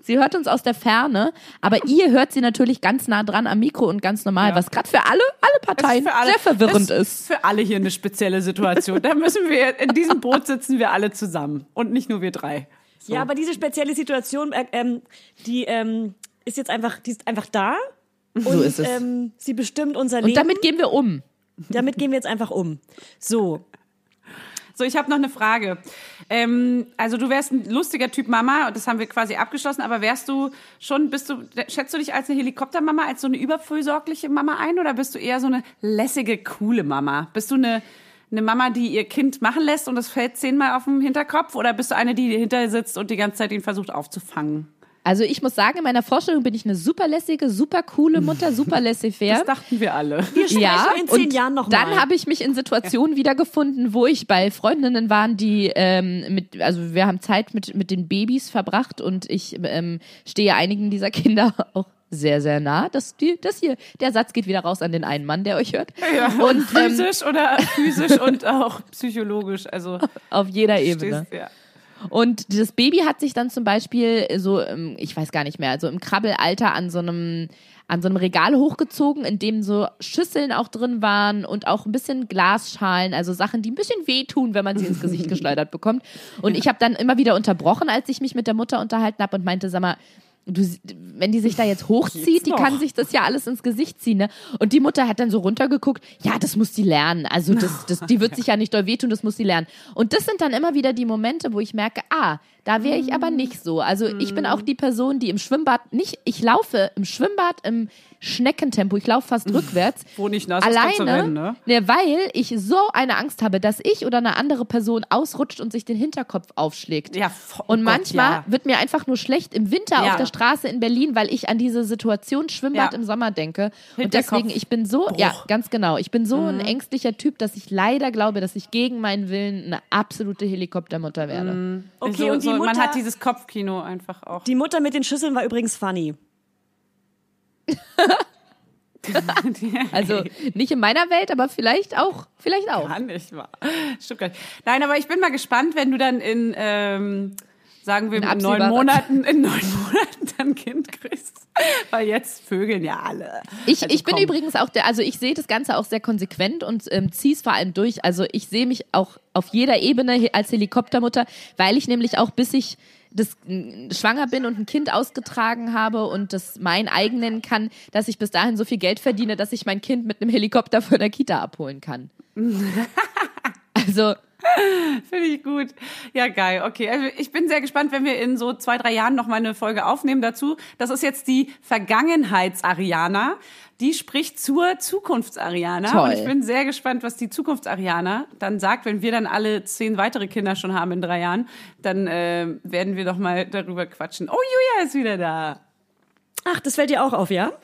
Sie hört uns aus der Ferne, aber ihr hört sie natürlich ganz nah dran am Mikro und ganz normal, Ja. was gerade für alle, alle Parteien ist für alle- sehr verwirrend das ist. Für alle hier eine spezielle Situation. Da müssen wir, in diesem Boot sitzen wir alle zusammen. Und nicht nur wir drei. So. Ja, aber diese spezielle Situation, äh, ähm, die ähm, ist jetzt einfach, die ist einfach da. Und, So ist es. Ähm, sie bestimmt unser Und Leben. damit gehen wir um. damit gehen wir jetzt einfach um. So, So, ich habe noch eine Frage. Ähm, also du wärst ein lustiger Typ Mama, und das haben wir quasi abgeschlossen, aber wärst du schon, bist du, schätzt du dich als eine Helikoptermama, als so eine überfürsorgliche Mama ein oder bist du eher so eine lässige, coole Mama? Bist du eine, eine Mama, die ihr Kind machen lässt und es fällt zehnmal auf den Hinterkopf oder bist du eine, die hinter sitzt und die ganze Zeit ihn versucht aufzufangen? Also ich muss sagen, in meiner Vorstellung bin ich eine super lässige, super coole Mutter, super laissez-faire. Das dachten wir alle. Wir sprechen Ja, in zehn und Jahren noch mal. dann habe ich mich in Situationen wiedergefunden, wo ich bei Freundinnen waren, die ähm, mit, also wir haben Zeit mit mit den Babys verbracht und ich ähm, stehe einigen dieser Kinder auch sehr sehr nah. Das, die, das hier, der Satz geht wieder raus an den einen Mann, der euch hört. Und ähm, Physisch oder physisch und auch psychologisch. Also auf jeder Ebene. stehst, ja. Und das Baby hat sich dann zum Beispiel so, ich weiß gar nicht mehr, also im Krabbelalter an so einem an so einem Regal hochgezogen, in dem so Schüsseln auch drin waren und auch ein bisschen Glasschalen, also Sachen, die ein bisschen wehtun, wenn man sie ins Gesicht geschleudert bekommt. Und ich habe dann immer wieder unterbrochen, als ich mich mit der Mutter unterhalten habe und meinte, sag mal, du, wenn die sich da jetzt hochzieht, die kann sich das ja alles ins Gesicht ziehen. Ne? Und die Mutter hat dann so runtergeguckt, ja, das muss die lernen. Also das, das, die wird sich ja nicht doll wehtun, das muss sie lernen. Und das sind dann immer wieder die Momente, wo ich merke, ah, da wäre ich aber nicht so. Also ich bin auch die Person, die im Schwimmbad nicht, ich laufe im Schwimmbad im Schneckentempo, ich laufe fast rückwärts. Wo nicht nass ist, kannst du Alleine, rennen, ne? ne, weil ich so eine Angst habe, dass ich oder eine andere Person ausrutscht und sich den Hinterkopf aufschlägt. Ja, vo- Und oh manchmal Gott, ja. wird mir einfach nur schlecht im Winter Ja. auf der Straße in Berlin, weil ich an diese Situation Schwimmbad Ja. im Sommer denke. Und deswegen, ich bin so, ja, Bruch. ganz genau. Ich bin so Mhm. ein ängstlicher Typ, dass ich leider glaube, dass ich gegen meinen Willen eine absolute Helikoptermutter werde. Okay, so, und die so, Mutter, man hat dieses Kopfkino einfach auch. die Mutter mit den Schüsseln war übrigens funny. Also nicht in meiner Welt, aber vielleicht auch, vielleicht auch. Kann nicht wahr. Stimmt gar nicht. Nein, aber ich bin mal gespannt, wenn du dann in, ähm, sagen wir, In in neun Monaten, in neun Monaten dann Kind kriegst. Weil jetzt vögeln ja alle. Ich, Also ich bin komm. übrigens auch der, also ich sehe das Ganze auch sehr konsequent und ähm, ziehe es vor allem durch. Also ich sehe mich auch auf jeder Ebene als Helikoptermutter, weil ich nämlich auch bis ich das schwanger bin und ein Kind ausgetragen habe und das mein eigen nennen kann, dass ich bis dahin so viel Geld verdiene, dass ich mein Kind mit einem Helikopter von der Kita abholen kann. also Finde ich gut. Ja, geil. Okay, also ich bin sehr gespannt, wenn wir in so zwei, drei Jahren noch mal eine Folge aufnehmen dazu. Das ist jetzt die Vergangenheits-Ariana. Die spricht zur Zukunfts-Ariana. Toll. Und ich bin sehr gespannt, was die Zukunfts-Ariana dann sagt, wenn wir dann alle zehn weitere Kinder schon haben in drei Jahren. Dann äh, werden wir doch mal darüber quatschen. Oh, Julia ist wieder da. Ach, das fällt dir auch auf, ja?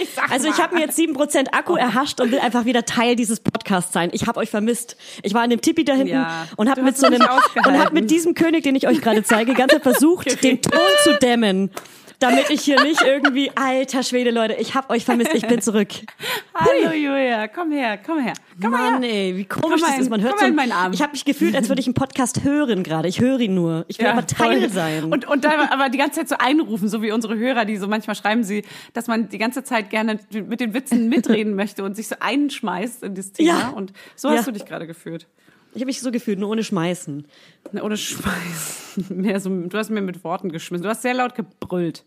Ich Also ich habe mir jetzt 7% Akku erhascht und will einfach wieder Teil dieses Podcasts sein. Ich habe euch vermisst. Ich war in dem Tippi da hinten Ja, und habe mit so einem und habe mit diesem König, den ich euch gerade zeige, Zeit versucht, den Ton zu dämmen. Damit ich hier nicht irgendwie, alter Schwede, Leute, ich hab euch vermisst, ich bin zurück. Hallo Julia, komm her, komm her. Komm Mann, her. ey, wie komisch Komm das ist. Man hört so, Arm. Ich habe mich gefühlt, als würde ich einen Podcast hören gerade. Ich höre ihn nur. Ich will aber Teil voll. sein. Und, und da aber die ganze Zeit so einrufen, so wie unsere Hörer, die so manchmal schreiben sie, dass man die ganze Zeit gerne mit den Witzen mitreden möchte und sich so einschmeißt in das Thema. Ja. Und so hast Ja. du dich gerade gefühlt. ich habe mich so gefühlt, nur ohne Schmeißen. Ne, Ohne Schmeiß. Mehr so, du hast mir mit Worten geschmissen. Du hast sehr laut gebrüllt.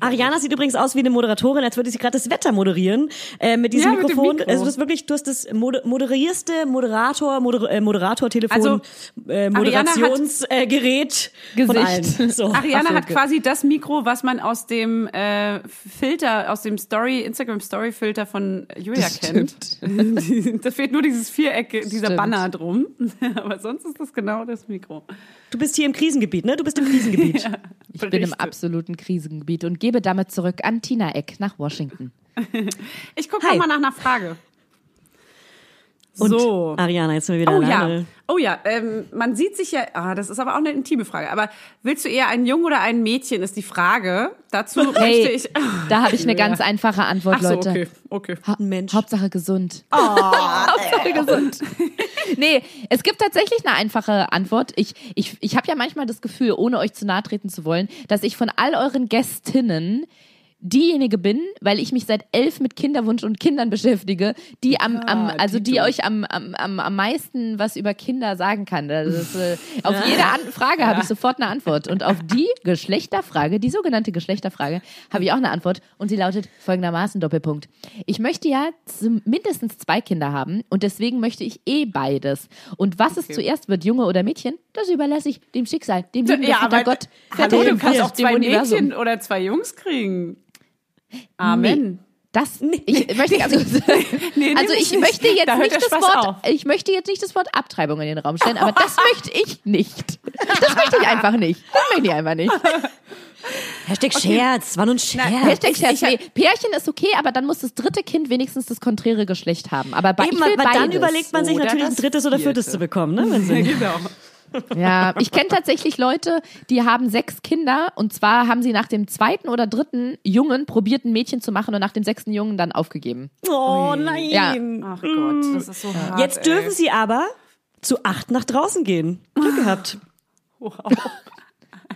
Ariana sieht übrigens aus wie eine Moderatorin, als würde sie gerade das Wetter moderieren äh, mit diesem Ja, mit Mikrofon. Mikro. Also du hast wirklich, du hast das moder moderierste Moderator, Moder äh, Moderator-Telefon, Also, äh, Moderationsgerät äh, von allen. So. Ariana hat quasi das Mikro, was man aus dem äh, Filter, aus dem Story, Instagram Story Filter von Julia Das kennt. da fehlt nur dieses Viereck, dieser. Banner drum. Aber sonst ist das genau das Mikro. Du bist hier im Krisengebiet, ne? Du bist im Krisengebiet. ich bin im absoluten Krisengebiet und gebe damit zurück an Tina Eck nach Washington. Ich gucke Hi. mal nach einer Frage. Und so. Ariana, jetzt sind wir wieder Oh ja, oh ja, ähm, man sieht sich ja, ah, das ist aber auch eine intime Frage, aber willst du eher ein Jung oder ein Mädchen, ist die Frage. Dazu möchte Hey, ich... da habe ich eine ganz einfache Antwort, Ach so, Leute. okay, okay. Ha Ein Mensch. Hauptsache gesund. Hauptsache gesund. nee, es gibt tatsächlich eine einfache Antwort. Ich, ich, ich habe ja manchmal das Gefühl, ohne euch zu nahe treten zu wollen, dass ich von all euren Gästinnen diejenige bin, weil ich mich seit elf mit Kinderwunsch und Kindern beschäftige, die am, am also die euch am, am, am, am meisten was über Kinder sagen kann. Das ist, äh, auf jede An Frage habe ich sofort eine Antwort. Und auf die Geschlechterfrage, die sogenannte Geschlechterfrage, habe ich auch eine Antwort. Und sie lautet folgendermaßen, Doppelpunkt. Ich möchte ja mindestens zwei Kinder haben und deswegen möchte ich eh beides. Und was es zuerst wird, Junge oder Mädchen, das überlasse ich dem Schicksal, dem lieben Ja, aber Gott. hallo, du kannst auch zwei Universum. Mädchen oder zwei Jungs kriegen. Amen. Das, ich möchte nee, also nämlich ich nicht. möchte jetzt Da nicht das Spaß Wort, auf. ich möchte jetzt nicht das Wort Abtreibung in den Raum stellen, aber das möchte ich nicht. Das möchte ich einfach nicht. Das möchte ich einfach nicht. Hashtag Scherz, war nur ein Scherz. Hashtag ich- Scherz. ich- nee, Pärchen ist okay, aber dann muss das dritte Kind wenigstens das konträre Geschlecht haben. Aber bei, Eben, ich will weil dann überlegt man sich Oder natürlich ein drittes oder viertes vierte. zu bekommen, ne? Wenn sie genau. Ja, ich kenne tatsächlich Leute, die haben sechs Kinder und zwar haben sie nach dem zweiten oder dritten Jungen probiert, ein Mädchen zu machen und nach dem sechsten Jungen dann aufgegeben. Oh nein. Ja. Ach Gott, das ist so hart. Jetzt dürfen ey. sie aber zu acht nach draußen gehen. Glück gehabt. Wow.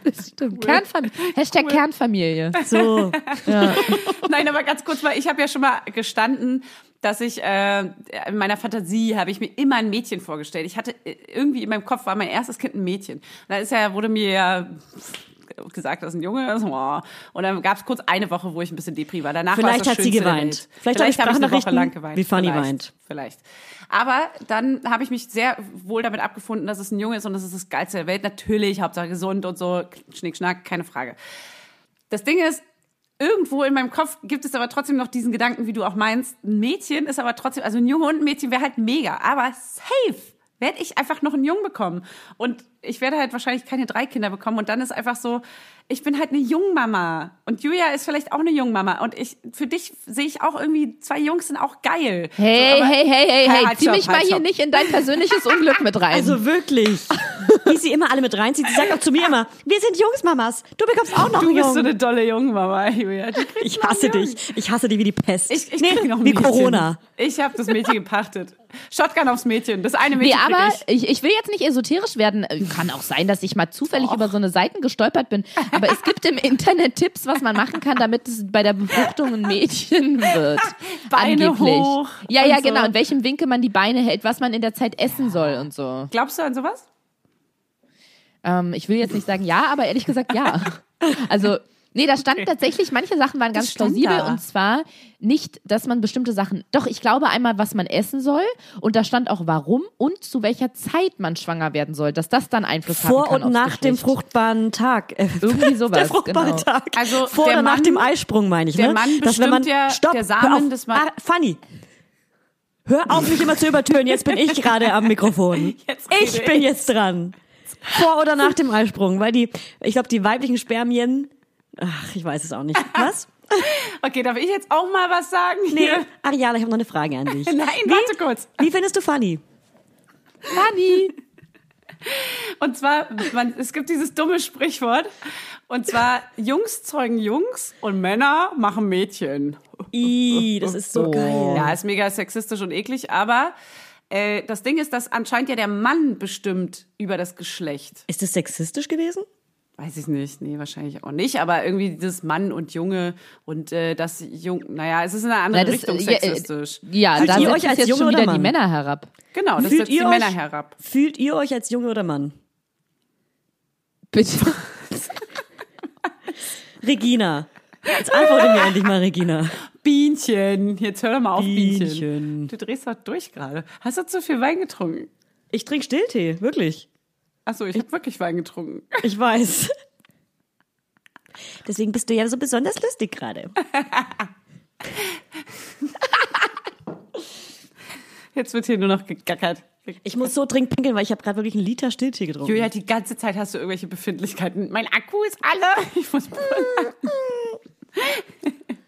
Das stimmt. Kernfamilie. Hashtag Kernfamilie. So. Nein, aber ganz kurz, weil ich habe ja schon mal gestanden, dass ich äh, in meiner Fantasie habe ich mir immer ein Mädchen vorgestellt. Ich hatte äh, irgendwie in meinem Kopf war mein erstes Kind ein Mädchen. Und dann ist ja wurde mir ja gesagt, das ist ein Junge. ist. Oh. Und dann gab es kurz eine Woche, wo ich ein bisschen depri war. Danach Vielleicht war es das hat sie geweint. Welt. Vielleicht habe ich eine Woche lang geweint. wie Fanny Vielleicht. weint. Vielleicht. Aber dann habe ich mich sehr wohl damit abgefunden, dass es ein Junge ist und das ist das Geilste der Welt. Natürlich, Hauptsache gesund und so, Schnick, Schnack, keine Frage. Das Ding ist, irgendwo in meinem Kopf gibt es aber trotzdem noch diesen Gedanken, wie du auch meinst. Ein Mädchen ist aber trotzdem, also ein Junge und ein Mädchen wäre halt mega. Aber safe werde ich einfach noch einen Jungen bekommen. Und ich werde halt wahrscheinlich keine drei Kinder bekommen. Und dann ist einfach so, ich bin halt eine Jungmama. Und Julia ist vielleicht auch eine Jungmama. Und ich, für dich sehe ich auch irgendwie, zwei Jungs sind auch geil. Hey, so, hey, hey, hey, hey, Halt, zieh mich mal halt, hier nicht in dein persönliches Unglück mit rein. Also wirklich. Wie sie immer alle mit reinzieht. Sie sagt auch zu mir immer, wir sind Jungsmamas. Du bekommst auch noch Du einen bist so Jungen. eine dolle Jungmama, Julia. Ich hasse dich. Ich hasse dich wie die Pest. Ich, ich nee, noch ein wie Mädchen. Corona. Ich habe das Mädchen gepachtet. Shotgun aufs Mädchen. Das eine Nee, Mädchen krieg aber ich. ich, ich will jetzt nicht esoterisch werden. Kann auch sein, dass ich mal zufällig über so eine Seiten gestolpert bin. Aber es gibt im Internet Tipps, was man machen kann, damit es bei der Befruchtung ein Mädchen wird. Beine Angeblich. hoch Ja, ja, so. genau. In welchem Winkel man die Beine hält, was man in der Zeit essen soll und so. Glaubst du an sowas? Ähm, ich will jetzt nicht sagen ja, aber ehrlich gesagt ja. Also, nee, da stand tatsächlich, manche Sachen waren ganz plausibel da. und zwar nicht, dass man bestimmte Sachen, doch, ich glaube einmal, was man essen soll und da stand auch warum und zu welcher Zeit man schwanger werden soll, dass das dann Einfluss Vor haben kann und aufs nach dem Geschlecht. fruchtbaren Tag. Äh, Irgendwie sowas, Der fruchtbare genau. Tag. Also, Vor der oder nach Mann- dem Eisprung, meine ich. der ne? Mann Dass wenn man, ja- stopp, der Samen des Mann- Ah, Fanny. Hör auf, mich immer zu übertönen. Jetzt bin ich gerade am Mikrofon. Ich bin jetzt dran. Vor oder nach dem Eisprung, weil die, ich glaube, die weiblichen Spermien, ach, ich weiß es auch nicht. Was? Okay, darf ich jetzt auch mal was sagen? Nee, Hier? Ariana, ich habe noch eine Frage an dich. Nein, Wie- warte kurz. Wie findest du Fanny? Fanny. Und zwar, man, es gibt dieses dumme Sprichwort. Und zwar, Jungs zeugen Jungs und Männer machen Mädchen. I, das ist so geil. Ja, ist mega sexistisch und eklig, aber äh, das Ding ist, dass anscheinend ja der Mann bestimmt über das Geschlecht. Ist das sexistisch gewesen? Weiß ich nicht, nee, wahrscheinlich auch nicht, aber irgendwie dieses Mann und Junge und äh, das Jung, naja, es ist in eine andere Na, das, Richtung ja, äh, sexistisch. Ja, Fühlt da ihr euch als jetzt Junge schon oder wieder die Mann? Männer herab. Genau, das Fühlt setzt die ihr Männer euch- herab. Fühlt ihr euch als Junge oder Mann? Bitte. Regina. Jetzt antworte mir endlich mal, Regina. Bienchen, jetzt hör doch mal auf, Bienchen. Bienchen. Du drehst doch durch gerade. Hast du zu viel Wein getrunken? Ich trinke Stilltee, wirklich. Achso, ich habe wirklich Wein getrunken. Ich weiß. Deswegen bist du ja so besonders lustig gerade. Jetzt wird hier nur noch gegackert. Ich muss so dringend pinkeln, weil ich habe gerade wirklich einen Liter Stilltee getrunken. Julia, die ganze Zeit hast du irgendwelche Befindlichkeiten. Mein Akku ist alle. Ich muss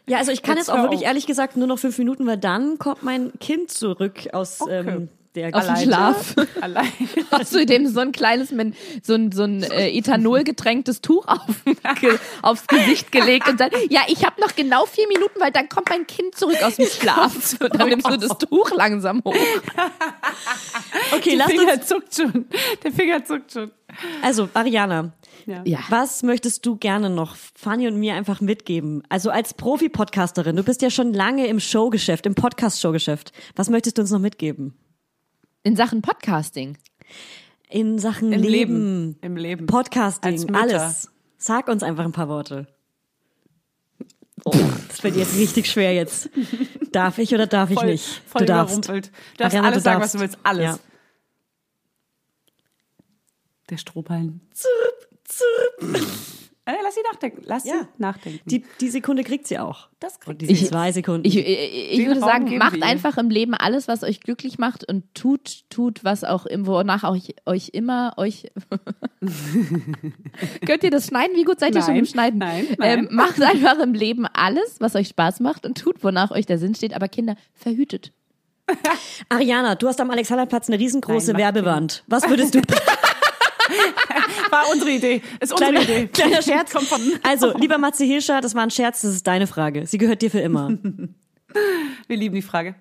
Ja, also ich kann Jetzt jetzt auch wirklich ehrlich gesagt nur noch fünf Minuten, weil dann kommt mein Kind zurück aus ähm, der Aus dem Alleine. Schlaf. allein. Hast du dem so ein kleines, so ein, so ein äh, Ethanol getränktes Tuch auf, ge, aufs Gesicht gelegt und sagt, ja, ich habe noch genau vier Minuten, weil dann kommt mein Kind zurück aus dem Schlaf. Und dann nimmst du das Tuch langsam hoch. Okay, Der Finger uns. zuckt schon. Der Finger zuckt schon. Also, Ariana, Ja. was möchtest du gerne noch Fanny und mir einfach mitgeben? Also als Profi-Podcasterin, du bist ja schon lange im Showgeschäft, im Podcast-Showgeschäft. Was möchtest du uns noch mitgeben? In Sachen Podcasting. In Sachen Im Leben, Leben. Im Leben. Podcasting, alles. Sag uns einfach ein paar Worte. Oh, das wird jetzt richtig schwer jetzt. Darf ich oder darf ich Voll, nicht? voll du darfst. Du darfst Ariana, alles du sagen, darfst. was du willst. Alles. Ja. Der Strohballen. Äh, lass sie nachdenken. Lass Ja. sie nachdenken. Die, die Sekunde kriegt sie auch. das kriegt Diese Ich- zwei Sekunden. Ich, ich, ich Den würde Raum sagen, macht einfach im Leben alles, was euch glücklich macht und tut, tut, was auch im, wonach euch, euch immer euch. Könnt ihr das schneiden? Wie gut seid ihr schon Nein, im Schneiden? nein, nein. Ähm, macht einfach im Leben alles, was euch Spaß macht und tut, wonach euch der Sinn steht. Aber Kinder, verhütet. Ariana, du hast am Alexanderplatz eine riesengroße Nein, Werbewand. Was würdest du... War unsere Idee. Ist unsere kleiner, Idee. kleiner Scherz. Kommt von, Also, lieber Matze Hirscher, das war ein Scherz, das ist deine Frage. Sie gehört dir für immer. wir lieben die Frage.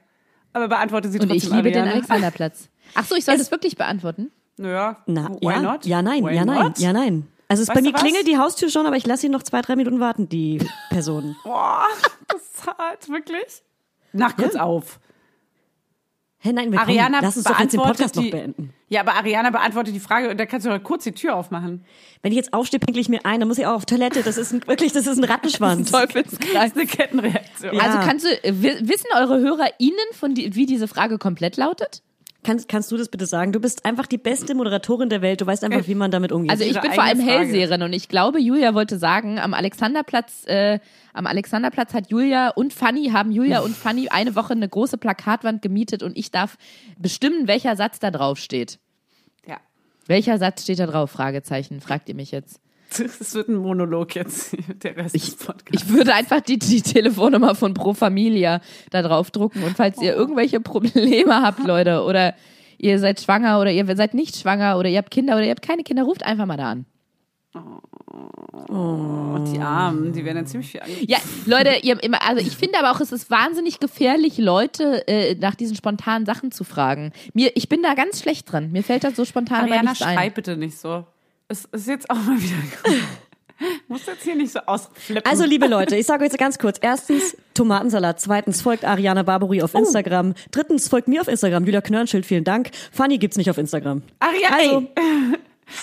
Aber beantworte sie Und trotzdem, ich liebe den Ariane. Alexanderplatz. Ach so, ich soll das wirklich beantworten? Naja, Na, why ja, not? ja, nein, Why ja, nein, not? ja, nein. Also es Weißt bei mir klingelt die Haustür schon, aber ich lasse ihn noch zwei, drei Minuten warten, die Person. Boah, das ist hart, wirklich? Nach kurz auf. Hä, nein, wir Ariana kommen, lass uns doch jetzt den Podcast noch die, beenden. Ja, aber Ariana beantwortet die Frage und da kannst du doch kurz die Tür aufmachen. Wenn ich jetzt aufstehe, pinkle ich mir ein, dann muss ich auch auf Toilette. Das ist ein, wirklich, das ist ein Rattenschwanz. Das ist eine Kettenreaktion. Ja. Also kannst du, äh, wi- wissen eure Hörer Ihnen, von die, wie diese Frage komplett lautet? Kannst, kannst du das bitte sagen? Du bist einfach die beste Moderatorin der Welt. Du weißt einfach, wie man damit umgeht. Also ich bin vor allem Frage. Hellseherin und ich glaube, Julia wollte sagen, am Alexanderplatz, äh, am Alexanderplatz hat Julia und Fanny, haben Julia und Fanny eine Woche eine große Plakatwand gemietet und ich darf bestimmen, welcher Satz da drauf steht. Welcher Satz steht da drauf? Fragezeichen, fragt ihr mich jetzt. Das wird ein Monolog jetzt, der Rest des Podcasts. Ich würde einfach die, die Telefonnummer von Pro Familia da drauf drucken und falls ihr irgendwelche Probleme habt, Leute, oder ihr seid schwanger oder ihr seid nicht schwanger oder ihr habt Kinder oder ihr habt keine Kinder, ruft einfach mal da an. Und die Armen, die werden dann ziemlich viel ange Ja, Leute, ihr, immer, also ich finde aber auch, es ist wahnsinnig gefährlich, Leute äh, nach diesen spontanen Sachen zu fragen. Mir, ich bin da ganz schlecht dran. Mir fällt das so spontan Ariana, nichts ein. schreib bitte nicht so. Es ist jetzt auch mal wieder gut. Muss jetzt hier nicht so ausflippen. Also, liebe Leute, ich sage euch jetzt ganz kurz. Erstens, Tomatensalat. Zweitens, folgt Ariana Barbary Oh. auf Instagram. Drittens, folgt mir auf Instagram. Julia Knörnschild, vielen Dank. Fanny gibt's nicht auf Instagram. Ariana, Also.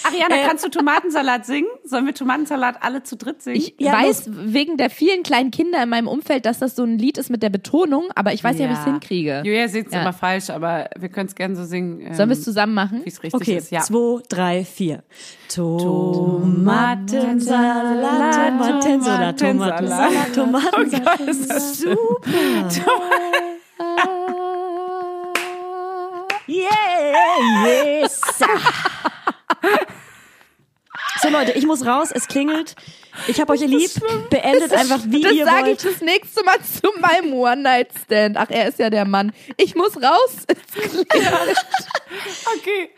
Ariana, Äh, kannst du Tomatensalat singen? Sollen wir Tomatensalat alle zu dritt singen? Ich Ja, weiß wegen der vielen kleinen Kinder in meinem Umfeld, dass das so ein Lied ist mit der Betonung, aber ich weiß nicht, ob ich es hinkriege. Julia singt es Ja. immer falsch, aber wir können es gerne so singen. Ähm, Sollen wir es zusammen machen? Wie es richtig Okay, ist, ja. zwei, drei, vier. Tomatensalat, Tomatensalat, Tomatensalat, Tomatensalat. ist das Super. Yeah, yes. So Leute, ich muss raus, es klingelt. Ich hab euch lieb. Beendet einfach, wie das ihr sage ich wollt. das nächste Mal zu meinem One-Night-Stand. Ach, er ist ja der Mann. Ich muss raus. Okay.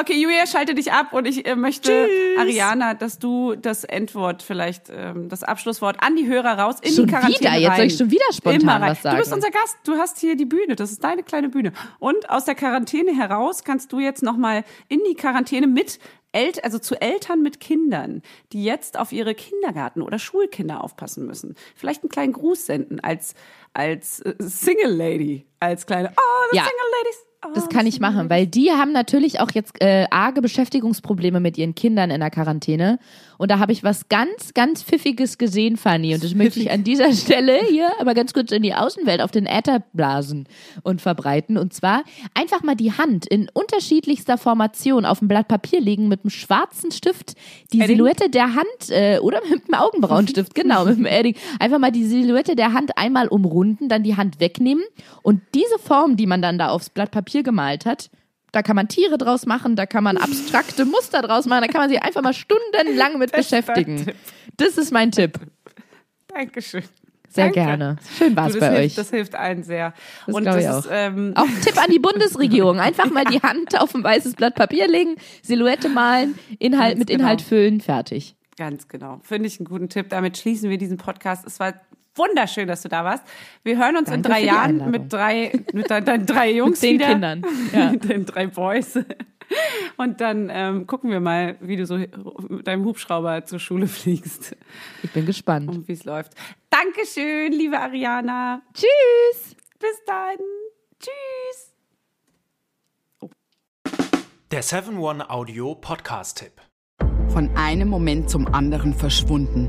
Okay, Julia, schalte dich ab und ich äh, möchte, Tschüss. Ariana, dass du das Endwort vielleicht, ähm, das Abschlusswort an die Hörer raus in Schon die Quarantäne wieder? Jetzt rein. soll ich schon wieder spontan was sagen. Du bist unser Gast, du hast hier die Bühne, das ist deine kleine Bühne. Und aus der Quarantäne heraus kannst du jetzt nochmal in die Quarantäne mit El also zu Eltern mit Kindern, die jetzt auf ihre Kindergarten- oder Schulkinder aufpassen müssen. Vielleicht einen kleinen Gruß senden als, als äh, Single Lady, als kleine, oh, the Ja. Single Ladies. Das kann ich machen, weil die haben natürlich auch jetzt äh, arge Beschäftigungsprobleme mit ihren Kindern in der Quarantäne. Und da habe ich was ganz, ganz Pfiffiges gesehen, Fanny. Und das möchte ich an dieser Stelle hier aber ganz kurz in die Außenwelt auf den Äther blasen und verbreiten. Und zwar einfach mal die Hand in unterschiedlichster Formation auf ein Blatt Papier legen mit einem schwarzen Stift, die Edding? Silhouette der Hand äh, oder mit einem Augenbrauenstift, genau, mit dem Edding. Einfach mal die Silhouette der Hand einmal umrunden, dann die Hand wegnehmen und diese Form, die man dann da aufs Blatt Papier gemalt hat, da kann man Tiere draus machen, da kann man abstrakte Muster draus machen, da kann man sich einfach mal stundenlang mit Das ist beschäftigen. Das ist mein Tipp. Dankeschön. Sehr Danke. gerne. Schön war's Du, das bei hilft, euch. Das hilft allen sehr. Das Und das ich ist, auch. ähm, Auch ein Tipp an die Bundesregierung. Einfach mal die Hand auf ein weißes Blatt Papier legen, Silhouette malen, Inhalt Ganz mit Inhalt genau. füllen, fertig. Ganz genau. Finde ich einen guten Tipp. Damit schließen wir diesen Podcast. Es war wunderschön, dass du da warst. Wir hören uns in Danke drei für die Jahren Einladung. mit drei, mit deinen, deinen drei Jungs zehn wieder. Kindern. Ja. mit den drei Boys. Und dann ähm, gucken wir mal, wie du so mit deinem Hubschrauber zur Schule fliegst Ich bin gespannt. und wie es läuft. Dankeschön, liebe Ariana. Tschüss. Bis dann. Tschüss. Der 7-One-Audio-Podcast-Tipp. Von einem Moment zum anderen verschwunden,